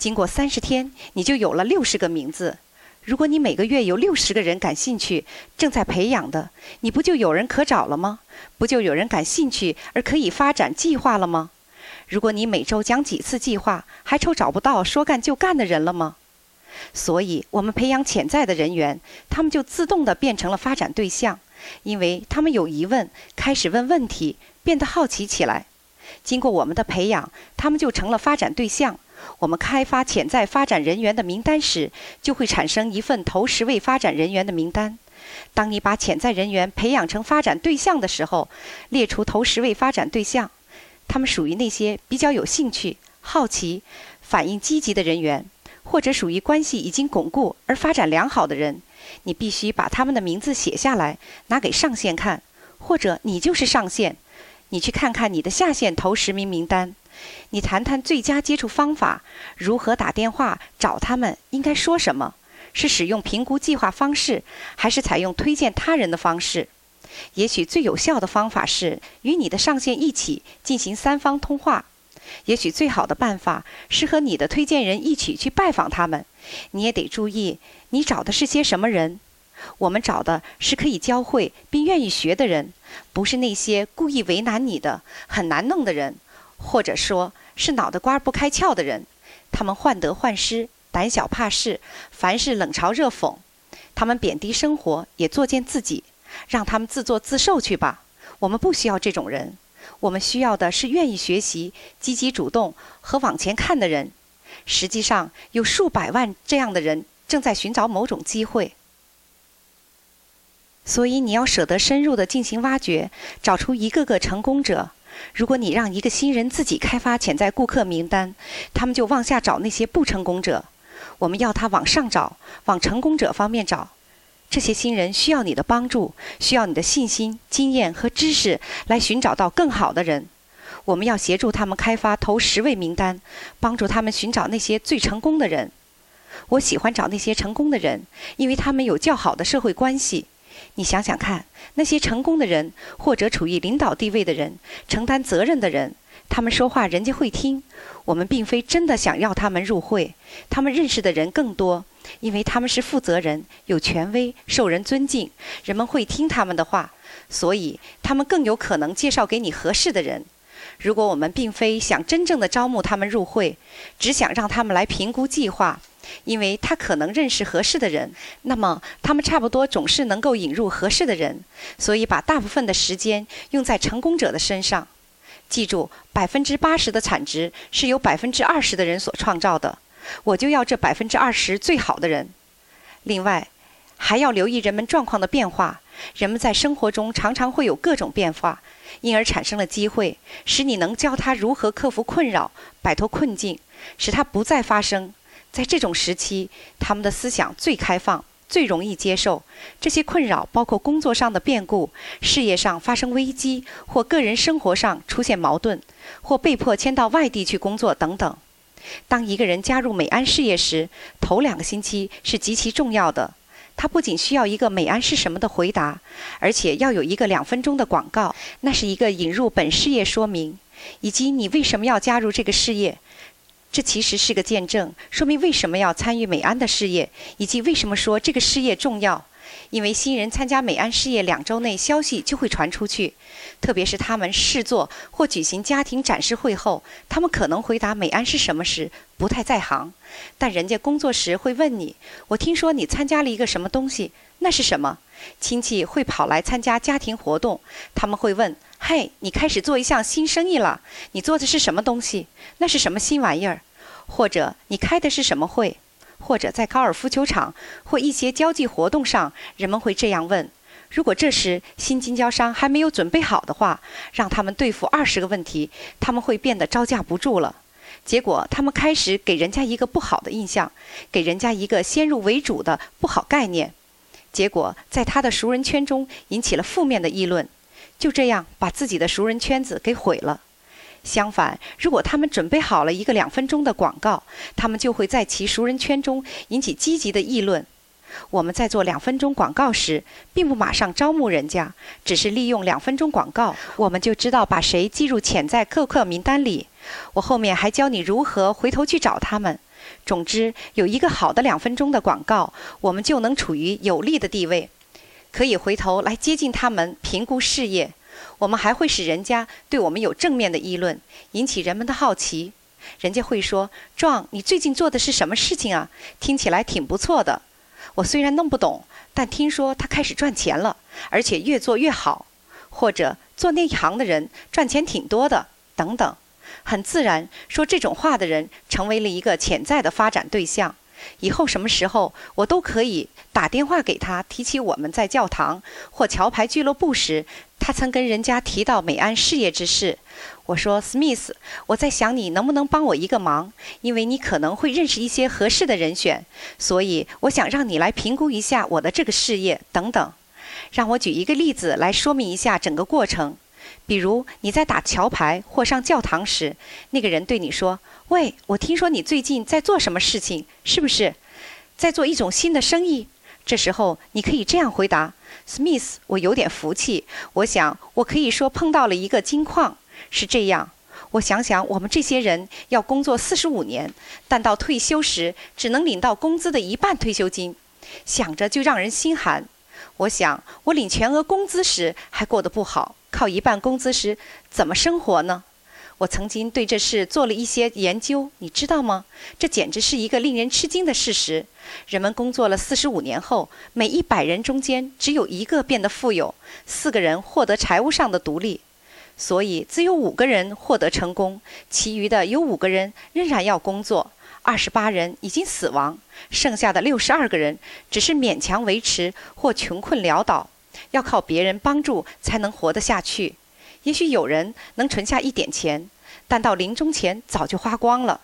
经过三十天，你就有了六十个名字。如果你每个月有六十个人感兴趣，正在培养的，你不就有人可找了吗？不就有人感兴趣而可以发展计划了吗？如果你每周讲几次计划，还愁找不到说干就干的人了吗？所以，我们培养潜在的人员，他们就自动地变成了发展对象，因为他们有疑问，开始问问题，变得好奇起来。经过我们的培养，他们就成了发展对象。我们开发潜在发展人员的名单时，就会产生一份头十位发展人员的名单。当你把潜在人员培养成发展对象的时候，列出头十位发展对象，他们属于那些比较有兴趣、好奇、反应积极的人员，或者属于关系已经巩固而发展良好的人。你必须把他们的名字写下来，拿给上线看，或者你就是上线，你去看看你的下线头十名名单。你谈谈最佳接触方法，如何打电话找他们？应该说什么？是使用评估计划方式，还是采用推荐他人的方式？也许最有效的方法是与你的上线一起进行三方通话。也许最好的办法是和你的推荐人一起去拜访他们。你也得注意，你找的是些什么人？我们找的是可以教会并愿意学的人，不是那些故意为难你的、很难弄的人。或者说是脑袋瓜不开窍的人，他们患得患失、胆小怕事，凡事冷嘲热讽。他们贬低生活，也作践自己，让他们自作自受去吧。我们不需要这种人，我们需要的是愿意学习、积极主动和往前看的人。实际上，有数百万这样的人正在寻找某种机会。所以，你要舍得深入的进行挖掘，找出一个个成功者。如果你让一个新人自己开发潜在顾客名单，他们就往下找那些不成功者。我们要他往上找，往成功者方面找。这些新人需要你的帮助，需要你的信心、经验和知识来寻找到更好的人。我们要协助他们开发头十位名单，帮助他们寻找那些最成功的人。我喜欢找那些成功的人，因为他们有较好的社会关系。你想想看，那些成功的人，或者处于领导地位的人，承担责任的人，他们说话人家会听。我们并非真的想要他们入会，他们认识的人更多，因为他们是负责人，有权威，受人尊敬，人们会听他们的话，所以他们更有可能介绍给你合适的人。如果我们并非想真正的招募他们入会，只想让他们来评估计划。因为他可能认识合适的人，那么他们差不多总是能够引入合适的人，所以把大部分的时间用在成功者的身上。记住，百分之八十的产值是由百分之二十的人所创造的，我就要这百分之二十最好的人。另外，还要留意人们状况的变化，人们在生活中常常会有各种变化，因而产生了机会，使你能教他如何克服困扰，摆脱困境，使他不再发生。在这种时期，他们的思想最开放，最容易接受这些困扰，包括工作上的变故、事业上发生危机，或个人生活上出现矛盾，或被迫迁到外地去工作等等。当一个人加入美安事业时，头两个星期是极其重要的。他不仅需要一个“美安是什么”的回答，而且要有一个两分钟的广告，那是一个引入本事业说明，以及你为什么要加入这个事业。这其实是个见证，说明为什么要参与美安的事业，以及为什么说这个事业重要。因为新人参加美安事业两周内，消息就会传出去。特别是他们试做或举行家庭展示会后，他们可能回答美安是什么时不太在行，但人家工作时会问你：“我听说你参加了一个什么东西，那是什么？”亲戚会跑来参加家庭活动，他们会问。嘿，你开始做一项新生意了？你做的是什么东西？那是什么新玩意儿？或者你开的是什么会？或者在高尔夫球场或一些交际活动上，人们会这样问：如果这时新经销商还没有准备好的话，让他们对付二十个问题，他们会变得招架不住了。结果他们开始给人家一个不好的印象，给人家一个先入为主的不好概念。结果在他的熟人圈中引起了负面的议论。就这样把自己的熟人圈子给毁了。相反，如果他们准备好了一个两分钟的广告，他们就会在其熟人圈中引起积极的议论。我们在做两分钟广告时，并不马上招募人家，只是利用两分钟广告，我们就知道把谁记入潜在客客名单里。我后面还教你如何回头去找他们。总之，有一个好的两分钟的广告，我们就能处于有利的地位，可以回头来接近他们，评估事业。我们还会使人家对我们有正面的议论，引起人们的好奇。人家会说：“壮，你最近做的是什么事情啊？听起来挺不错的。我虽然弄不懂，但听说他开始赚钱了，而且越做越好。或者做那一行的人赚钱挺多的，等等。很自然，说这种话的人成为了一个潜在的发展对象。以后什么时候我都可以打电话给他，提起我们在教堂或桥牌俱乐部时。”他曾跟人家提到美安事业之事，我说：“Smith，我在想你能不能帮我一个忙，因为你可能会认识一些合适的人选，所以我想让你来评估一下我的这个事业等等。让我举一个例子来说明一下整个过程。比如你在打桥牌或上教堂时，那个人对你说：‘喂，我听说你最近在做什么事情，是不是在做一种新的生意？’这时候你可以这样回答。” Smith，我有点福气。我想，我可以说碰到了一个金矿。是这样，我想想，我们这些人要工作四十五年，但到退休时只能领到工资的一半退休金，想着就让人心寒。我想，我领全额工资时还过得不好，靠一半工资时怎么生活呢？我曾经对这事做了一些研究，你知道吗？这简直是一个令人吃惊的事实。人们工作了四十五年后，每一百人中间只有一个变得富有，四个人获得财务上的独立，所以只有五个人获得成功，其余的有五个人仍然要工作，二十八人已经死亡，剩下的六十二个人只是勉强维持或穷困潦倒，要靠别人帮助才能活得下去。也许有人能存下一点钱，但到临终前早就花光了。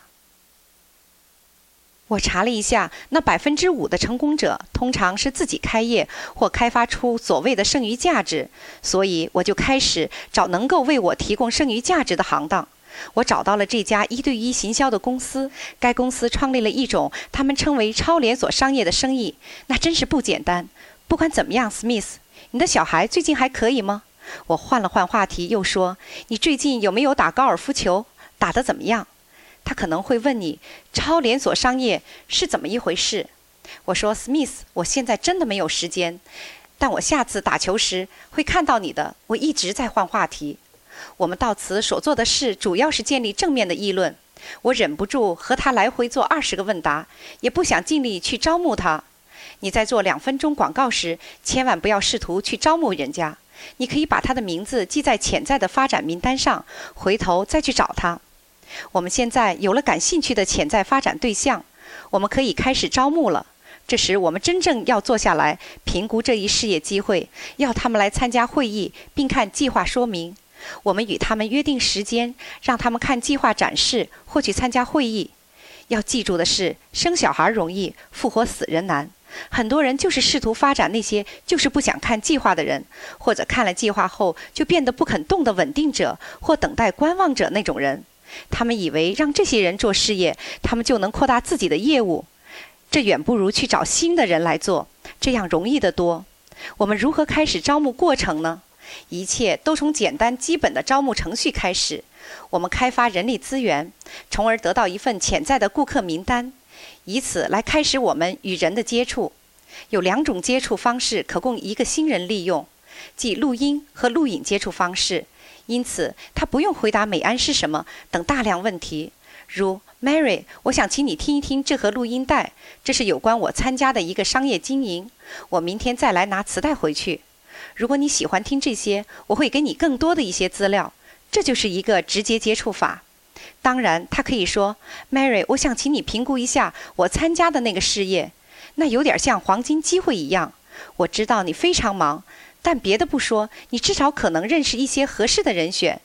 我查了一下，那百分之五的成功者通常是自己开业或开发出所谓的剩余价值，所以我就开始找能够为我提供剩余价值的行当。我找到了这家一对一行销的公司，该公司创立了一种他们称为超连锁商业的生意，那真是不简单。不管怎么样，Smith，你的小孩最近还可以吗？我换了换话题，又说：“你最近有没有打高尔夫球？打得怎么样？”他可能会问你：“超连锁商业是怎么一回事？”我说：“Smith，我现在真的没有时间，但我下次打球时会看到你的。”我一直在换话题。我们到此所做的事主要是建立正面的议论。我忍不住和他来回做二十个问答，也不想尽力去招募他。你在做两分钟广告时，千万不要试图去招募人家。你可以把他的名字记在潜在的发展名单上，回头再去找他。我们现在有了感兴趣的潜在发展对象，我们可以开始招募了。这时，我们真正要坐下来评估这一事业机会，要他们来参加会议并看计划说明。我们与他们约定时间，让他们看计划展示或去参加会议。要记住的是，生小孩容易，复活死人难。很多人就是试图发展那些就是不想看计划的人，或者看了计划后就变得不肯动的稳定者或等待观望者那种人。他们以为让这些人做事业，他们就能扩大自己的业务。这远不如去找新的人来做，这样容易得多。我们如何开始招募过程呢？一切都从简单基本的招募程序开始。我们开发人力资源，从而得到一份潜在的顾客名单。以此来开始我们与人的接触。有两种接触方式可供一个新人利用，即录音和录影接触方式。因此，他不用回答美安是什么等大量问题，如 Mary，我想请你听一听这盒录音带，这是有关我参加的一个商业经营。我明天再来拿磁带回去。如果你喜欢听这些，我会给你更多的一些资料。这就是一个直接接触法。当然，他可以说：“Mary，我想请你评估一下我参加的那个事业，那有点像黄金机会一样。我知道你非常忙，但别的不说，你至少可能认识一些合适的人选。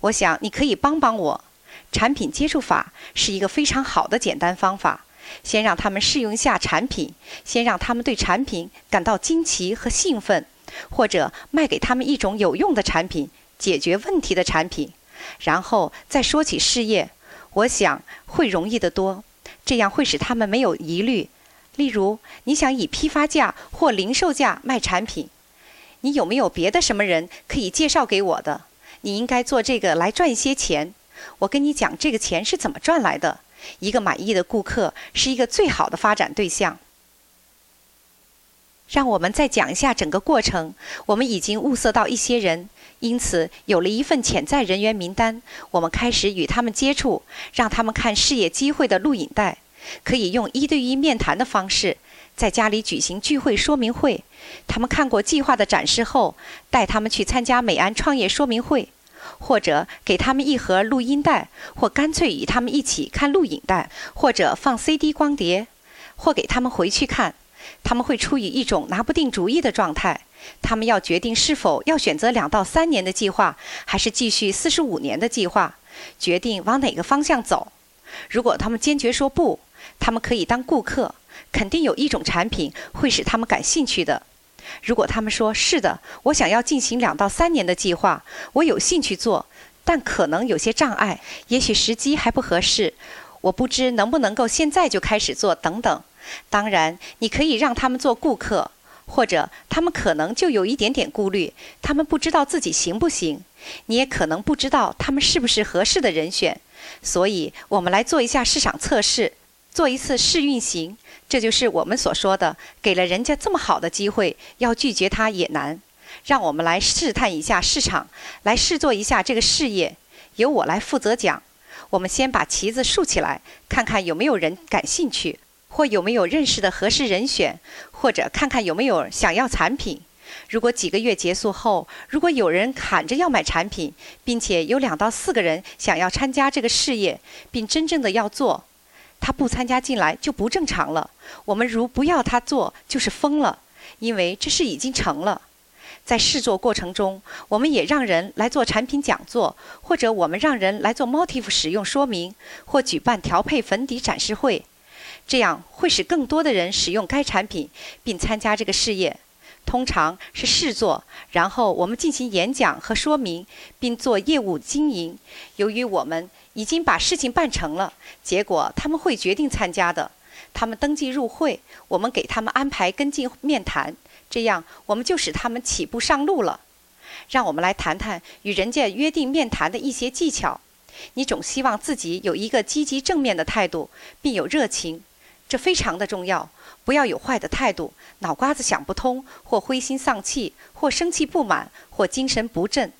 我想你可以帮帮我。产品接触法是一个非常好的简单方法。先让他们试用一下产品，先让他们对产品感到惊奇和兴奋，或者卖给他们一种有用的产品，解决问题的产品。”然后再说起事业，我想会容易得多，这样会使他们没有疑虑。例如，你想以批发价或零售价卖产品，你有没有别的什么人可以介绍给我的？你应该做这个来赚一些钱。我跟你讲这个钱是怎么赚来的。一个满意的顾客是一个最好的发展对象。让我们再讲一下整个过程。我们已经物色到一些人，因此有了一份潜在人员名单。我们开始与他们接触，让他们看事业机会的录影带，可以用一对一面谈的方式，在家里举行聚会说明会。他们看过计划的展示后，带他们去参加美安创业说明会。或者给他们一盒录音带，或干脆与他们一起看录影带，或者放 CD 光碟，或给他们回去看。他们会处于一种拿不定主意的状态。他们要决定是否要选择两到三年的计划，还是继续四十五年的计划，决定往哪个方向走。如果他们坚决说不，他们可以当顾客，肯定有一种产品会使他们感兴趣的。如果他们说是的，我想要进行两到三年的计划，我有兴趣做，但可能有些障碍，也许时机还不合适，我不知能不能够现在就开始做等等。当然，你可以让他们做顾客，或者他们可能就有一点点顾虑，他们不知道自己行不行，你也可能不知道他们是不是合适的人选，所以我们来做一下市场测试，做一次试运行。这就是我们所说的，给了人家这么好的机会，要拒绝他也难。让我们来试探一下市场，来试做一下这个事业，由我来负责讲。我们先把旗子竖起来，看看有没有人感兴趣，或有没有认识的合适人选，或者看看有没有想要产品。如果几个月结束后，如果有人喊着要买产品，并且有两到四个人想要参加这个事业，并真正的要做。他不参加进来就不正常了。我们如不要他做，就是疯了，因为这事已经成了。在试做过程中，我们也让人来做产品讲座，或者我们让人来做 Motif 使用说明，或举办调配粉底展示会，这样会使更多的人使用该产品并参加这个事业。通常是试做，然后我们进行演讲和说明，并做业务经营。由于我们已经把事情办成了，结果他们会决定参加的。他们登记入会，我们给他们安排跟进面谈，这样我们就使他们起步上路了。让我们来谈谈与人家约定面谈的一些技巧。你总希望自己有一个积极正面的态度，并有热情，这非常的重要。不要有坏的态度，脑瓜子想不通，或灰心丧气，或生气不满，或精神不振。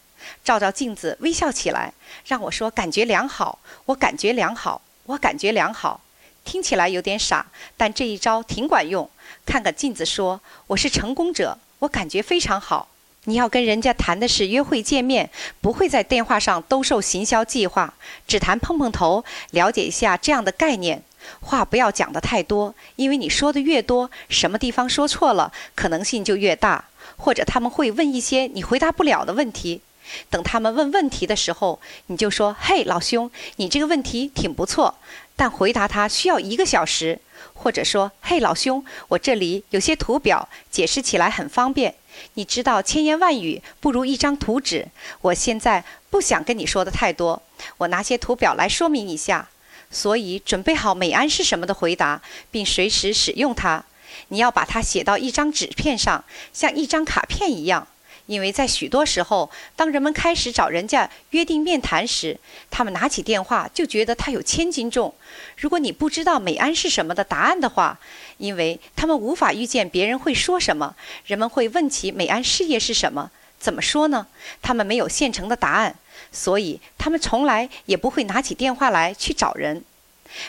照照镜子，微笑起来，让我说感觉良好。我感觉良好，我感觉良好。听起来有点傻，但这一招挺管用。看看镜子，说我是成功者，我感觉非常好。你要跟人家谈的是约会见面，不会在电话上兜售行销计划，只谈碰碰头，了解一下这样的概念。话不要讲的太多，因为你说的越多，什么地方说错了，可能性就越大。或者他们会问一些你回答不了的问题。等他们问问题的时候，你就说：“嘿，老兄，你这个问题挺不错，但回答他需要一个小时。”或者说：“嘿，老兄，我这里有些图表，解释起来很方便。你知道，千言万语不如一张图纸。我现在不想跟你说的太多，我拿些图表来说明一下。所以，准备好美安是什么的回答，并随时使用它。你要把它写到一张纸片上，像一张卡片一样。”因为在许多时候，当人们开始找人家约定面谈时，他们拿起电话就觉得它有千斤重。如果你不知道美安是什么的答案的话，因为他们无法预见别人会说什么，人们会问起美安事业是什么，怎么说呢？他们没有现成的答案，所以他们从来也不会拿起电话来去找人。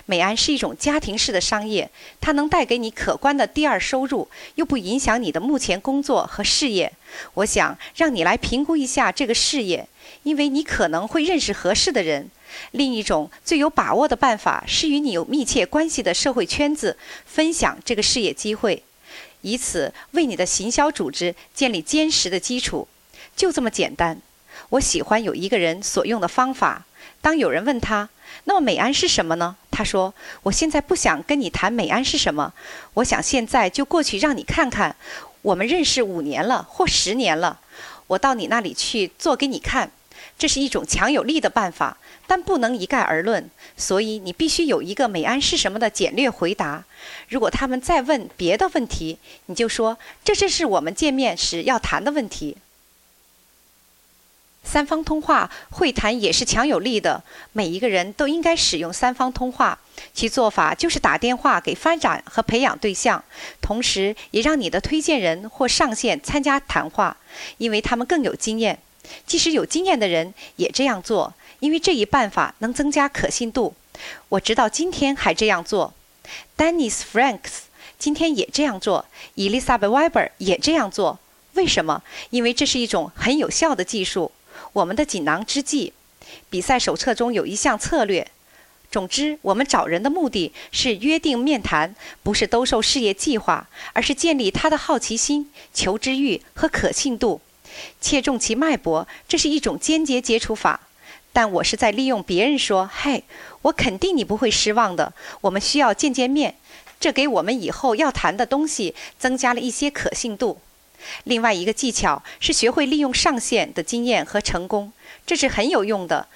美安是一种家庭式的商业，它能带给你可观的第二收入，又不影响你的目前工作和事业。我想让你来评估一下这个事业，因为你可能会认识合适的人。另一种最有把握的办法是与你有密切关系的社会圈子分享这个事业机会，以此为你的行销组织建立坚实的基础。就这么简单。我喜欢有一个人所用的方法。当有人问他。那么美安是什么呢？他说：“我现在不想跟你谈美安是什么，我想现在就过去让你看看。我们认识五年了或十年了，我到你那里去做给你看。这是一种强有力的办法，但不能一概而论。所以你必须有一个美安是什么的简略回答。如果他们再问别的问题，你就说这正是我们见面时要谈的问题。”三方通话会谈也是强有力的，每一个人都应该使用三方通话。其做法就是打电话给发展和培养对象，同时也让你的推荐人或上线参加谈话，因为他们更有经验。即使有经验的人也这样做，因为这一办法能增加可信度。我直到今天还这样做。Dennis Franks 今天也这样做，Elizabeth Weber 也这样做。为什么？因为这是一种很有效的技术。我们的锦囊之计，比赛手册中有一项策略。总之，我们找人的目的是约定面谈，不是兜售事业计划，而是建立他的好奇心、求知欲和可信度，切中其脉搏。这是一种间接接触法。但我是在利用别人说：“嘿，我肯定你不会失望的。我们需要见见面。”这给我们以后要谈的东西增加了一些可信度。另外一个技巧是学会利用上线的经验和成功，这是很有用的。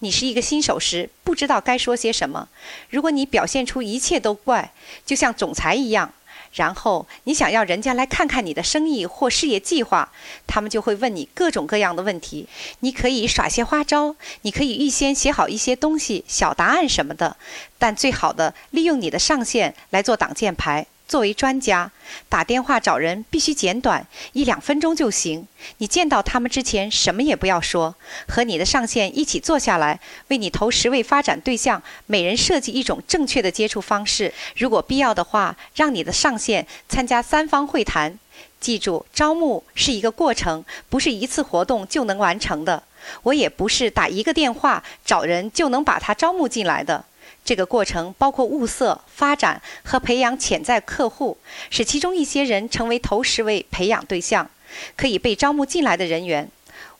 你是一个新手时，不知道该说些什么。如果你表现出一切都怪，就像总裁一样，然后你想要人家来看看你的生意或事业计划，他们就会问你各种各样的问题。你可以耍些花招，你可以预先写好一些东西、小答案什么的，但最好的利用你的上线来做挡箭牌。作为专家，打电话找人必须简短，一两分钟就行。你见到他们之前什么也不要说，和你的上线一起坐下来，为你投十位发展对象每人设计一种正确的接触方式。如果必要的话，让你的上线参加三方会谈。记住，招募是一个过程，不是一次活动就能完成的。我也不是打一个电话找人就能把他招募进来的。这个过程包括物色、发展和培养潜在客户，使其中一些人成为头十位培养对象，可以被招募进来的人员。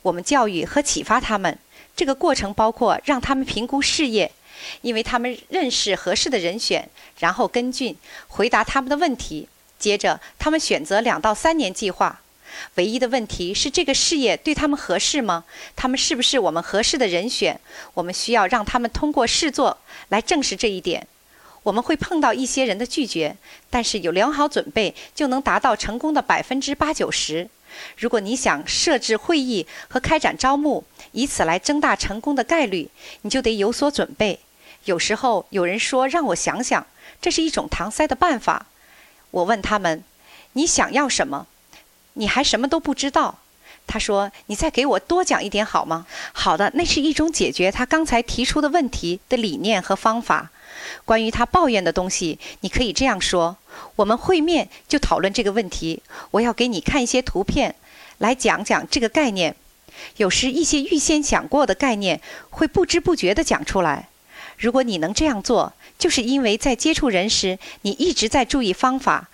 我们教育和启发他们。这个过程包括让他们评估事业，因为他们认识合适的人选，然后跟进回答他们的问题。接着，他们选择两到三年计划。唯一的问题是，这个事业对他们合适吗？他们是不是我们合适的人选？我们需要让他们通过试做来证实这一点。我们会碰到一些人的拒绝，但是有良好准备就能达到成功的百分之八九十。如果你想设置会议和开展招募，以此来增大成功的概率，你就得有所准备。有时候有人说：“让我想想。”这是一种搪塞的办法。我问他们：“你想要什么？”你还什么都不知道，他说：“你再给我多讲一点好吗？”好的，那是一种解决他刚才提出的问题的理念和方法。关于他抱怨的东西，你可以这样说：“我们会面就讨论这个问题。我要给你看一些图片，来讲讲这个概念。有时一些预先想过的概念会不知不觉地讲出来。如果你能这样做，就是因为在接触人时，你一直在注意方法。”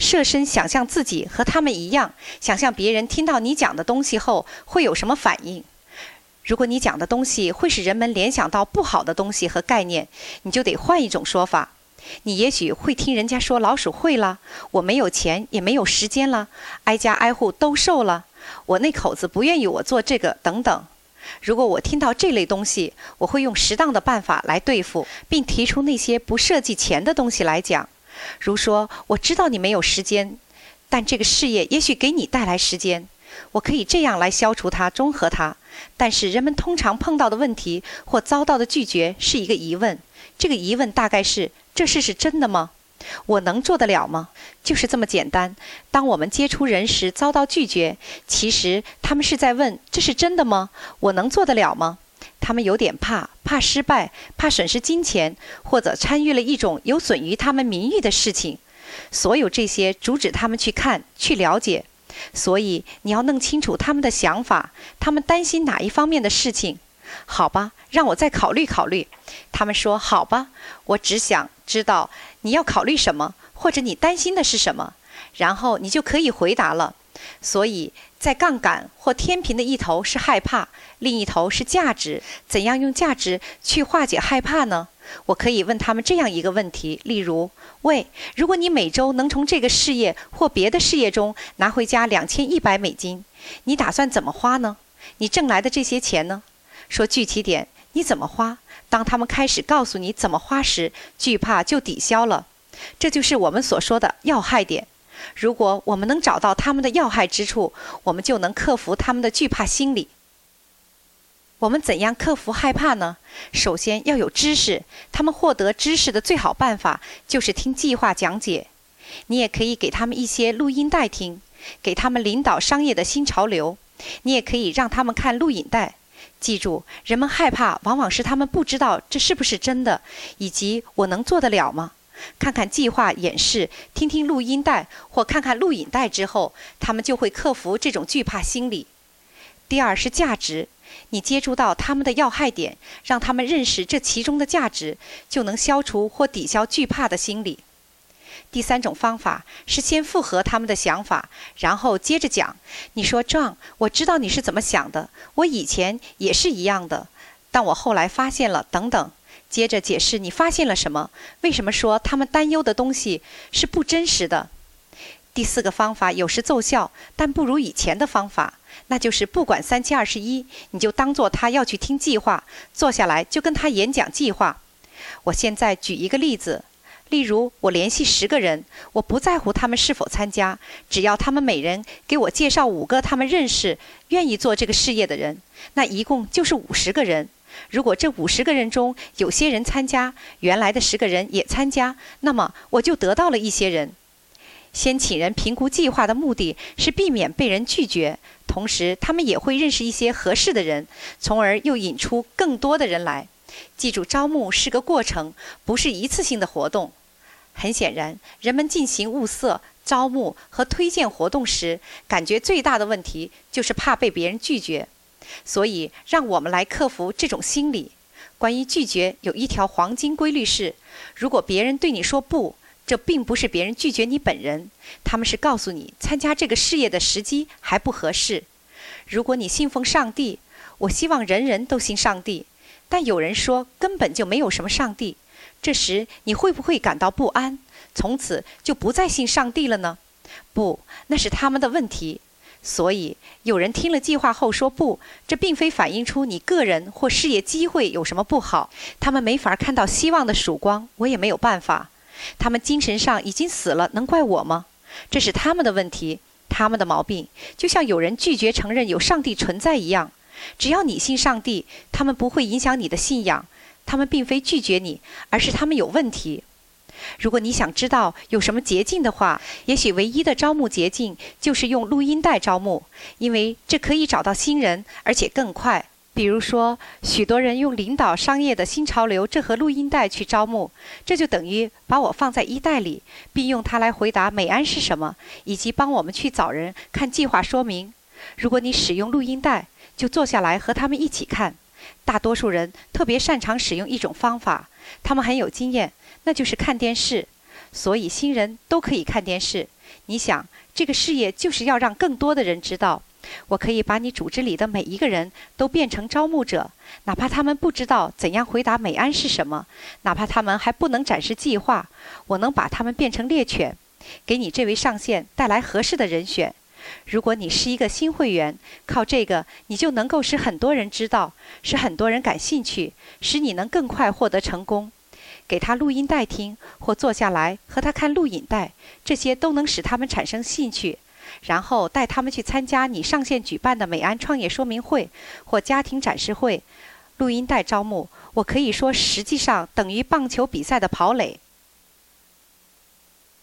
设身想象自己和他们一样，想象别人听到你讲的东西后会有什么反应。如果你讲的东西会使人们联想到不好的东西和概念，你就得换一种说法。你也许会听人家说老鼠会了，我没有钱也没有时间了，挨家挨户兜售了，我那口子不愿意我做这个等等。如果我听到这类东西，我会用适当的办法来对付，并提出那些不涉及钱的东西来讲。如说，我知道你没有时间，但这个事业也许给你带来时间。我可以这样来消除它、中和它。但是人们通常碰到的问题或遭到的拒绝是一个疑问。这个疑问大概是：这事是真的吗？我能做得了吗？就是这么简单。当我们接触人时遭到拒绝，其实他们是在问：这是真的吗？我能做得了吗？他们有点怕，怕失败，怕损失金钱，或者参与了一种有损于他们名誉的事情。所有这些阻止他们去看、去了解。所以你要弄清楚他们的想法，他们担心哪一方面的事情。好吧，让我再考虑考虑。他们说：“好吧，我只想知道你要考虑什么，或者你担心的是什么，然后你就可以回答了。”所以在杠杆或天平的一头是害怕，另一头是价值。怎样用价值去化解害怕呢？我可以问他们这样一个问题：例如，喂，如果你每周能从这个事业或别的事业中拿回家两千一百美金，你打算怎么花呢？你挣来的这些钱呢？说具体点，你怎么花？当他们开始告诉你怎么花时，惧怕就抵消了。这就是我们所说的要害点。如果我们能找到他们的要害之处，我们就能克服他们的惧怕心理。我们怎样克服害怕呢？首先要有知识。他们获得知识的最好办法就是听计划讲解。你也可以给他们一些录音带听，给他们领导商业的新潮流。你也可以让他们看录影带。记住，人们害怕往往是他们不知道这是不是真的，以及我能做得了吗？看看计划演示，听听录音带或看看录影带之后，他们就会克服这种惧怕心理。第二是价值。你接触到他们的要害点，让他们认识这其中的价值，就能消除或抵消惧怕的心理。第三种方法是先附和他们的想法，然后接着讲。你说壮我知道你是怎么想的，我以前也是一样的，但我后来发现了……等等。”接着解释你发现了什么，为什么说他们担忧的东西是不真实的。第四个方法有时奏效，但不如以前的方法。那就是不管三七二十一，你就当做他要去听计划，坐下来就跟他演讲计划。我现在举一个例子，例如我联系十个人，我不在乎他们是否参加，只要他们每人给我介绍五个他们认识、愿意做这个事业的人，那一共就是五十个人。如果这五十个人中有些人参加，原来的十个人也参加，那么我就得到了一些人。先请人评估计划的目的是避免被人拒绝。同时，他们也会认识一些合适的人，从而又引出更多的人来。记住，招募是个过程，不是一次性的活动。很显然，人们进行物色、招募和推荐活动时，感觉最大的问题就是怕被别人拒绝。所以，让我们来克服这种心理。关于拒绝，有一条黄金规律是：如果别人对你说不，这并不是别人拒绝你本人，他们是告诉你参加这个事业的时机还不合适。如果你信奉上帝，我希望人人都信上帝，但有人说根本就没有什么上帝，这时你会不会感到不安？从此就不再信上帝了呢？不，那是他们的问题。所以有人听了计划后说不，这并非反映出你个人或事业机会有什么不好，他们没法看到希望的曙光，我也没有办法。他们精神上已经死了，能怪我吗？这是他们的问题，他们的毛病，就像有人拒绝承认有上帝存在一样。只要你信上帝，他们不会影响你的信仰。他们并非拒绝你，而是他们有问题。如果你想知道有什么捷径的话，也许唯一的招募捷径就是用录音带招募，因为这可以找到新人，而且更快。比如说，许多人用领导商业的新潮流这盒录音带去招募，这就等于把我放在衣袋里，并用它来回答美安是什么，以及帮我们去找人看计划说明。如果你使用录音带，就坐下来和他们一起看。大多数人特别擅长使用一种方法，他们很有经验，那就是看电视。所以新人都可以看电视。你想，这个事业就是要让更多的人知道。我可以把你组织里的每一个人都变成招募者，哪怕他们不知道怎样回答美安是什么，哪怕他们还不能展示计划，我能把他们变成猎犬，给你这位上线带来合适的人选。如果你是一个新会员，靠这个你就能够使很多人知道，使很多人感兴趣，使你能更快获得成功。给他录音带听，或坐下来和他看录影带，这些都能使他们产生兴趣。然后带他们去参加你上线举办的美安创业说明会或家庭展示会，录音带招募，我可以说实际上等于棒球比赛的跑垒。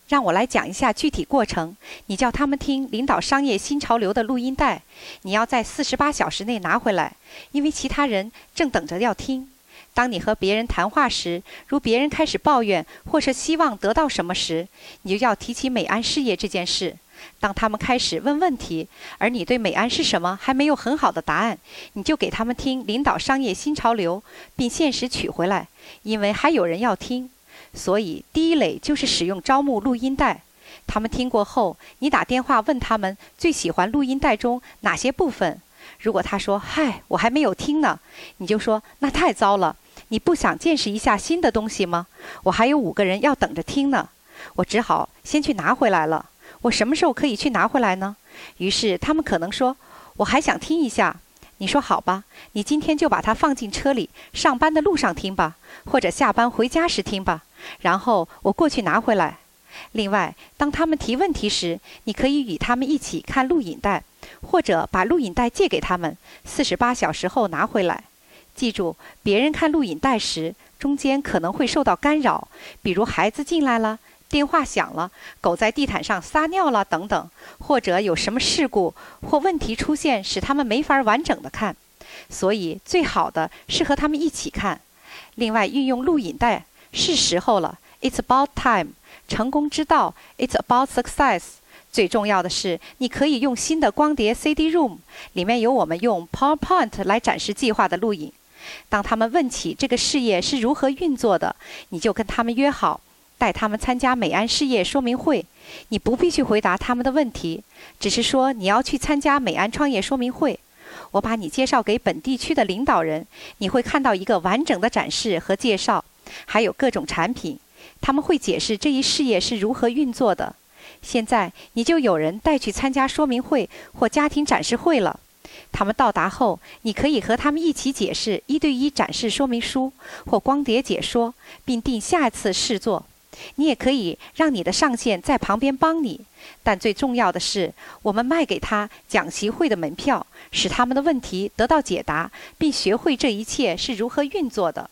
让我来讲一下具体过程。你叫他们听领导商业新潮流的录音带，你要在四十八小时内拿回来，因为其他人正等着要听。当你和别人谈话时，如别人开始抱怨或是希望得到什么时，你就要提起美安事业这件事。当他们开始问问题，而你对美安是什么还没有很好的答案，你就给他们听领导商业新潮流，并限时取回来，因为还有人要听。所以第一类就是使用招募录音带。他们听过后，你打电话问他们最喜欢录音带中哪些部分。如果他说“嗨，我还没有听呢”，你就说“那太糟了，你不想见识一下新的东西吗？我还有五个人要等着听呢，我只好先去拿回来了。”我什么时候可以去拿回来呢？于是他们可能说：“我还想听一下。”你说好吧，你今天就把它放进车里，上班的路上听吧，或者下班回家时听吧。然后我过去拿回来。另外，当他们提问题时，你可以与他们一起看录影带，或者把录影带借给他们，四十八小时后拿回来。记住，别人看录影带时，中间可能会受到干扰，比如孩子进来了、电话响了、狗在地毯上撒尿了等等，或者有什么事故或问题出现，使他们没法完整的看。所以，最好的是和他们一起看。另外，运用录影带，是时候了。It's about time。成功之道，It's about success。最重要的是，你可以用新的光碟 CD-ROM，里面有我们用 PowerPoint 来展示计划的录影。当他们问起这个事业是如何运作的，你就跟他们约好，带他们参加美安事业说明会。你不必去回答他们的问题，只是说你要去参加美安创业说明会。我把你介绍给本地区的领导人，你会看到一个完整的展示和介绍，还有各种产品。他们会解释这一事业是如何运作的。现在你就有人带去参加说明会或家庭展示会了。他们到达后，你可以和他们一起解释一对一展示说明书或光碟解说，并定下一次试做。你也可以让你的上线在旁边帮你。但最重要的是，我们卖给他讲习会的门票，使他们的问题得到解答，并学会这一切是如何运作的。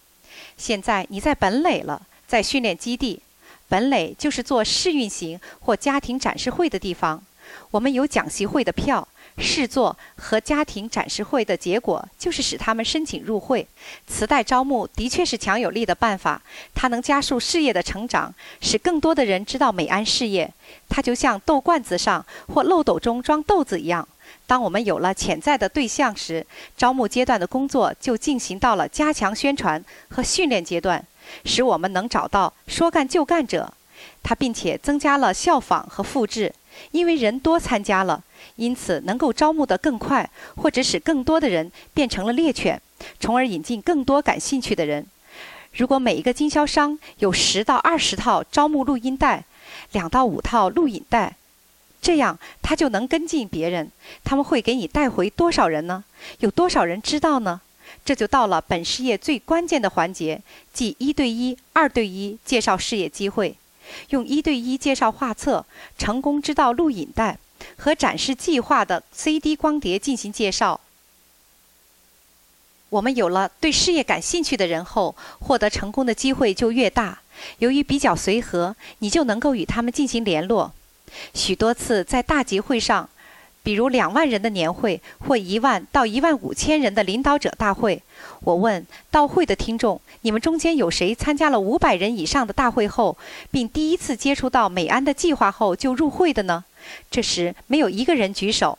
现在你在本垒了。在训练基地，本垒就是做试运行或家庭展示会的地方。我们有讲习会的票，试做和家庭展示会的结果就是使他们申请入会。磁带招募的确是强有力的办法，它能加速事业的成长，使更多的人知道美安事业。它就像豆罐子上或漏斗中装豆子一样。当我们有了潜在的对象时，招募阶段的工作就进行到了加强宣传和训练阶段。使我们能找到说干就干者，他并且增加了效仿和复制，因为人多参加了，因此能够招募得更快，或者使更多的人变成了猎犬，从而引进更多感兴趣的人。如果每一个经销商有十到二十套招募录音带，两到五套录影带，这样他就能跟进别人。他们会给你带回多少人呢？有多少人知道呢？这就到了本事业最关键的环节，即一对一、二对一介绍事业机会。用一对一介绍画册、成功之道录影带和展示计划的 CD 光碟进行介绍。我们有了对事业感兴趣的人后，获得成功的机会就越大。由于比较随和，你就能够与他们进行联络。许多次在大集会上。比如两万人的年会或一万到一万五千人的领导者大会，我问到会的听众：你们中间有谁参加了五百人以上的大会后，并第一次接触到美安的计划后就入会的呢？这时没有一个人举手。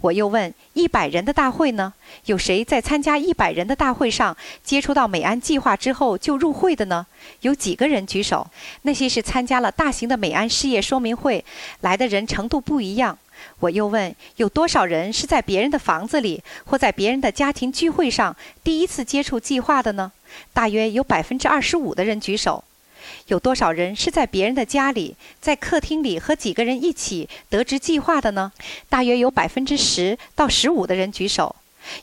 我又问一百人的大会呢？有谁在参加一百人的大会上接触到美安计划之后就入会的呢？有几个人举手？那些是参加了大型的美安事业说明会来的人程度不一样。我又问：有多少人是在别人的房子里或在别人的家庭聚会上第一次接触计划的呢？大约有百分之二十五的人举手。有多少人是在别人的家里，在客厅里和几个人一起得知计划的呢？大约有百分之十到十五的人举手。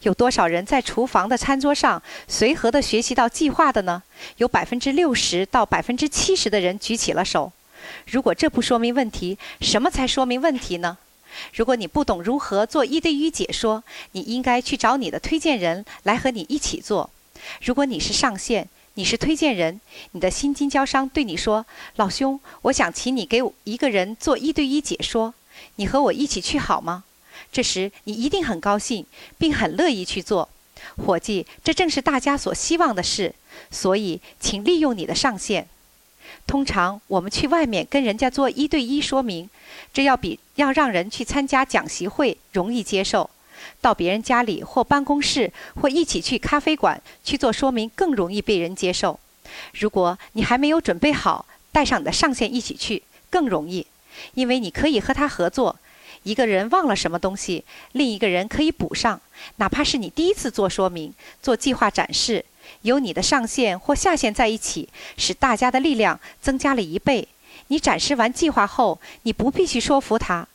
有多少人在厨房的餐桌上随和地学习到计划的呢？有百分之六十到百分之七十的人举起了手。如果这不说明问题，什么才说明问题呢？如果你不懂如何做一对一解说，你应该去找你的推荐人来和你一起做。如果你是上线，你是推荐人，你的新经销商对你说：“老兄，我想请你给我一个人做一对一解说，你和我一起去好吗？”这时你一定很高兴，并很乐意去做。伙计，这正是大家所希望的事，所以请利用你的上线。通常我们去外面跟人家做一对一说明。这要比要让人去参加讲习会容易接受，到别人家里或办公室或一起去咖啡馆去做说明更容易被人接受。如果你还没有准备好，带上你的上线一起去更容易，因为你可以和他合作。一个人忘了什么东西，另一个人可以补上。哪怕是你第一次做说明、做计划展示，有你的上线或下线在一起，使大家的力量增加了一倍。你展示完计划后，你不必去说服他。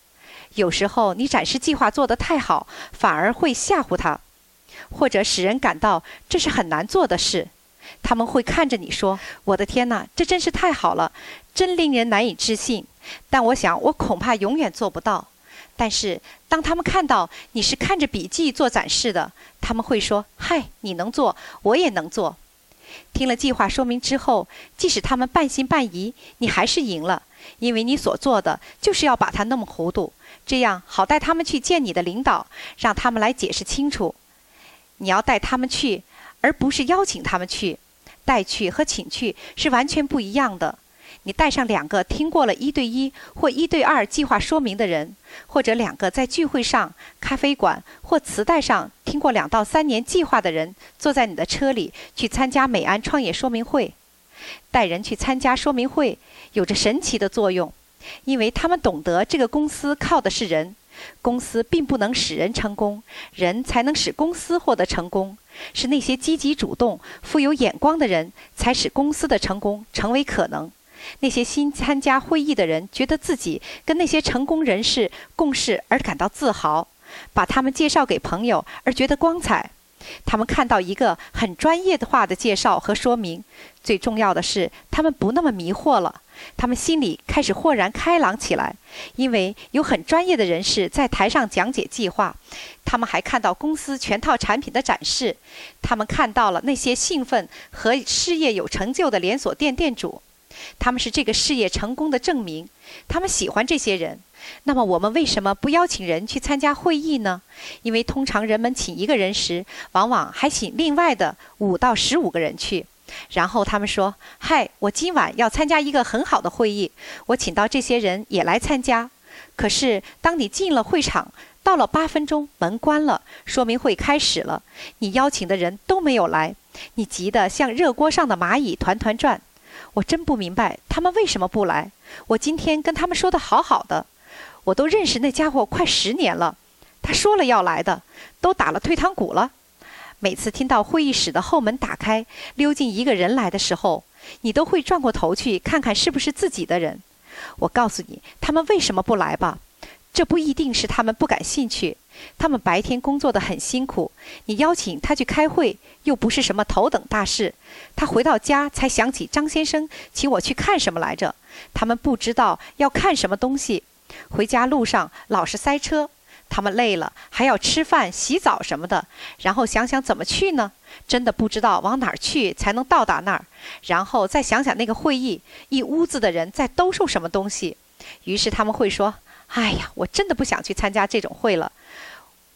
有时候你展示计划做得太好，反而会吓唬他，或者使人感到这是很难做的事。他们会看着你说：“我的天哪，这真是太好了！真令人难以置信。但我想，我恐怕永远做不到。但是，当他们看到你是看着笔记做展示的，他们会说：“嗨，你能做，我也能做。”听了计划说明之后，即使他们半信半疑，你还是赢了，因为你所做的就是要把它弄糊涂，这样好带他们去见你的领导，让他们来解释清楚。你要带他们去，而不是邀请他们去。带去和请去是完全不一样的。你带上两个听过了一对一或一对二计划说明的人，或者两个在聚会上、咖啡馆或磁带上听过两到三年计划的人，坐在你的车里去参加美安创业说明会。带人去参加说明会有着神奇的作用，因为他们懂得这个公司靠的是人，公司并不能使人成功，人才能使公司获得成功。是那些积极主动、富有眼光的人才使公司的成功成为可能。那些新参加会议的人觉得自己跟那些成功人士共事而感到自豪，把他们介绍给朋友而觉得光彩。他们看到一个很专业的话的介绍和说明，最重要的是，他们不那么迷惑了。他们心里开始豁然开朗起来，因为有很专业的人士在台上讲解计划。他们还看到公司全套产品的展示，他们看到了那些兴奋和事业有成就的连锁店店主。他们是这个事业成功的证明，他们喜欢这些人。那么，我们为什么不邀请人去参加会议呢？因为通常人们请一个人时，往往还请另外的五到十五个人去。然后他们说：“嗨，我今晚要参加一个很好的会议，我请到这些人也来参加。”可是，当你进了会场，到了八分钟，门关了，说明会开始了，你邀请的人都没有来，你急得像热锅上的蚂蚁，团团转。我真不明白他们为什么不来。我今天跟他们说的好好的，我都认识那家伙快十年了。他说了要来的，都打了退堂鼓了。每次听到会议室的后门打开，溜进一个人来的时候，你都会转过头去看看是不是自己的人。我告诉你，他们为什么不来吧？这不一定是他们不感兴趣，他们白天工作的很辛苦。你邀请他去开会，又不是什么头等大事。他回到家才想起张先生请我去看什么来着。他们不知道要看什么东西，回家路上老是塞车。他们累了，还要吃饭、洗澡什么的，然后想想怎么去呢？真的不知道往哪儿去才能到达那儿，然后再想想那个会议，一屋子的人在兜售什么东西。于是他们会说：“哎呀，我真的不想去参加这种会了。”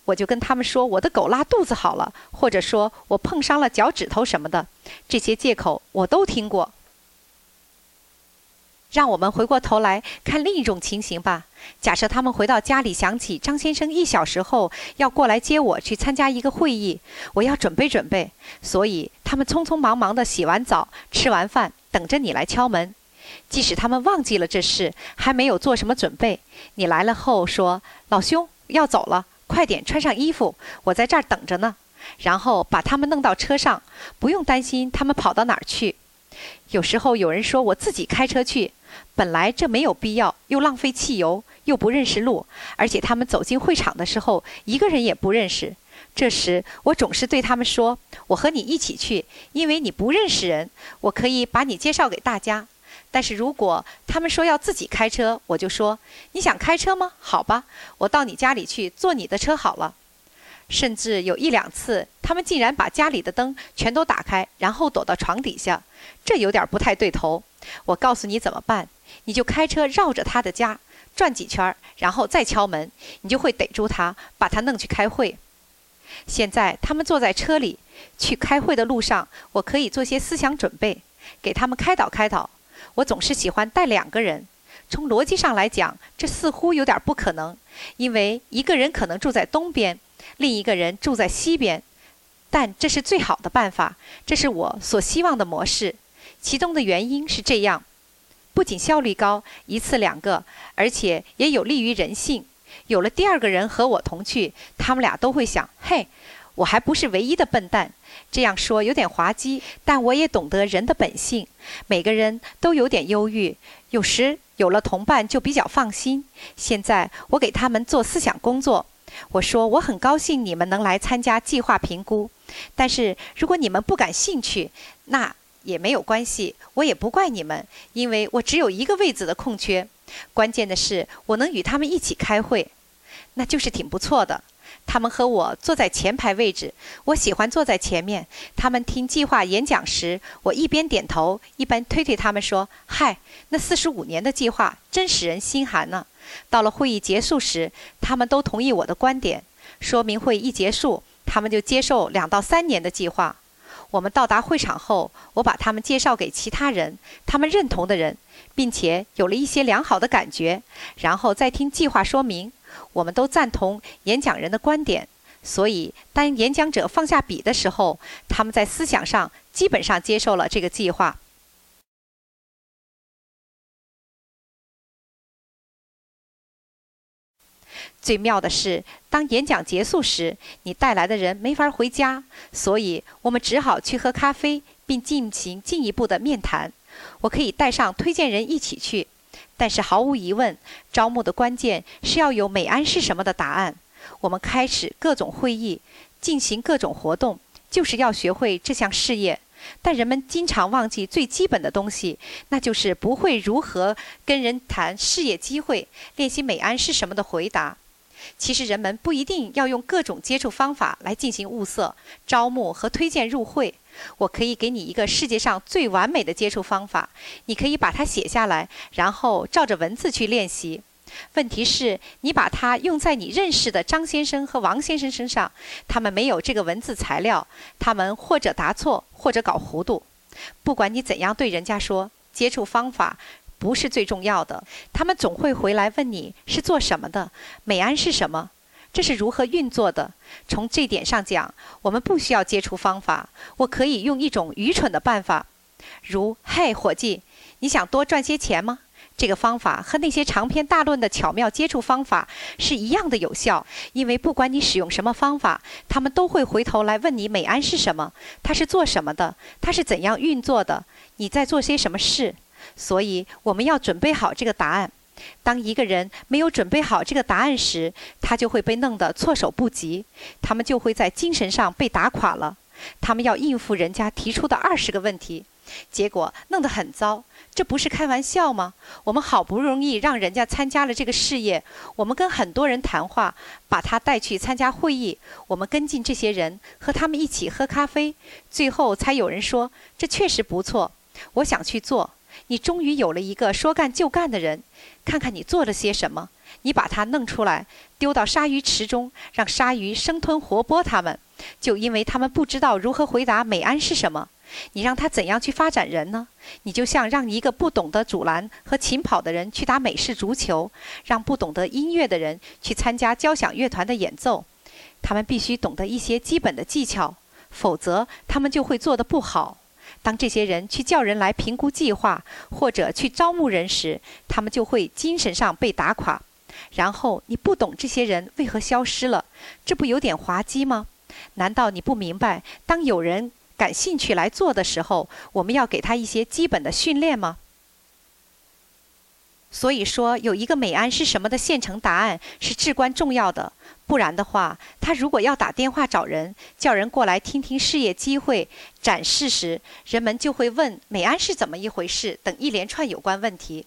我就跟他们说：“我的狗拉肚子好了，或者说我碰伤了脚趾头什么的，这些借口我都听过。”让我们回过头来看另一种情形吧。假设他们回到家里，想起张先生一小时后要过来接我去参加一个会议，我要准备准备，所以他们匆匆忙忙地洗完澡、吃完饭，等着你来敲门。即使他们忘记了这事，还没有做什么准备，你来了后说：“老兄要走了，快点穿上衣服，我在这儿等着呢。”然后把他们弄到车上，不用担心他们跑到哪儿去。有时候有人说我自己开车去。本来这没有必要，又浪费汽油，又不认识路，而且他们走进会场的时候，一个人也不认识。这时我总是对他们说：“我和你一起去，因为你不认识人，我可以把你介绍给大家。”但是如果他们说要自己开车，我就说：“你想开车吗？好吧，我到你家里去坐你的车好了。”甚至有一两次，他们竟然把家里的灯全都打开，然后躲到床底下，这有点不太对头。我告诉你怎么办，你就开车绕着他的家转几圈，然后再敲门，你就会逮住他，把他弄去开会。现在他们坐在车里去开会的路上，我可以做些思想准备，给他们开导开导。我总是喜欢带两个人，从逻辑上来讲，这似乎有点不可能，因为一个人可能住在东边。另一个人住在西边，但这是最好的办法，这是我所希望的模式。其中的原因是这样：不仅效率高，一次两个，而且也有利于人性。有了第二个人和我同去，他们俩都会想：嘿，我还不是唯一的笨蛋。这样说有点滑稽，但我也懂得人的本性。每个人都有点忧郁，有时有了同伴就比较放心。现在我给他们做思想工作。我说我很高兴你们能来参加计划评估，但是如果你们不感兴趣，那也没有关系，我也不怪你们，因为我只有一个位子的空缺。关键的是，我能与他们一起开会，那就是挺不错的。他们和我坐在前排位置，我喜欢坐在前面。他们听计划演讲时，我一边点头，一边推推他们说：“嗨，那四十五年的计划真使人心寒呢。”到了会议结束时，他们都同意我的观点。说明会一结束，他们就接受两到三年的计划。我们到达会场后，我把他们介绍给其他人，他们认同的人，并且有了一些良好的感觉，然后再听计划说明。我们都赞同演讲人的观点，所以当演讲者放下笔的时候，他们在思想上基本上接受了这个计划。最妙的是，当演讲结束时，你带来的人没法回家，所以我们只好去喝咖啡，并进行进一步的面谈。我可以带上推荐人一起去。但是毫无疑问，招募的关键是要有美安是什么的答案。我们开始各种会议，进行各种活动，就是要学会这项事业。但人们经常忘记最基本的东西，那就是不会如何跟人谈事业机会，练习美安是什么的回答。其实人们不一定要用各种接触方法来进行物色、招募和推荐入会。我可以给你一个世界上最完美的接触方法，你可以把它写下来，然后照着文字去练习。问题是，你把它用在你认识的张先生和王先生身上，他们没有这个文字材料，他们或者答错，或者搞糊涂。不管你怎样对人家说，接触方法不是最重要的，他们总会回来问你是做什么的，美安是什么。这是如何运作的？从这点上讲，我们不需要接触方法。我可以用一种愚蠢的办法，如“嘿，伙计，你想多赚些钱吗？”这个方法和那些长篇大论的巧妙接触方法是一样的有效，因为不管你使用什么方法，他们都会回头来问你美安是什么，它是做什么的，它是怎样运作的，你在做些什么事。所以，我们要准备好这个答案。当一个人没有准备好这个答案时，他就会被弄得措手不及，他们就会在精神上被打垮了。他们要应付人家提出的二十个问题，结果弄得很糟。这不是开玩笑吗？我们好不容易让人家参加了这个事业，我们跟很多人谈话，把他带去参加会议，我们跟进这些人，和他们一起喝咖啡，最后才有人说这确实不错，我想去做。你终于有了一个说干就干的人，看看你做了些什么。你把他弄出来，丢到鲨鱼池中，让鲨鱼生吞活剥他们，就因为他们不知道如何回答美安是什么。你让他怎样去发展人呢？你就像让一个不懂得阻拦和勤跑的人去打美式足球，让不懂得音乐的人去参加交响乐团的演奏。他们必须懂得一些基本的技巧，否则他们就会做得不好。当这些人去叫人来评估计划，或者去招募人时，他们就会精神上被打垮。然后你不懂这些人为何消失了，这不有点滑稽吗？难道你不明白，当有人感兴趣来做的时候，我们要给他一些基本的训练吗？所以说，有一个美安是什么的现成答案是至关重要的。不然的话，他如果要打电话找人，叫人过来听听事业机会展示时，人们就会问美安是怎么一回事等一连串有关问题。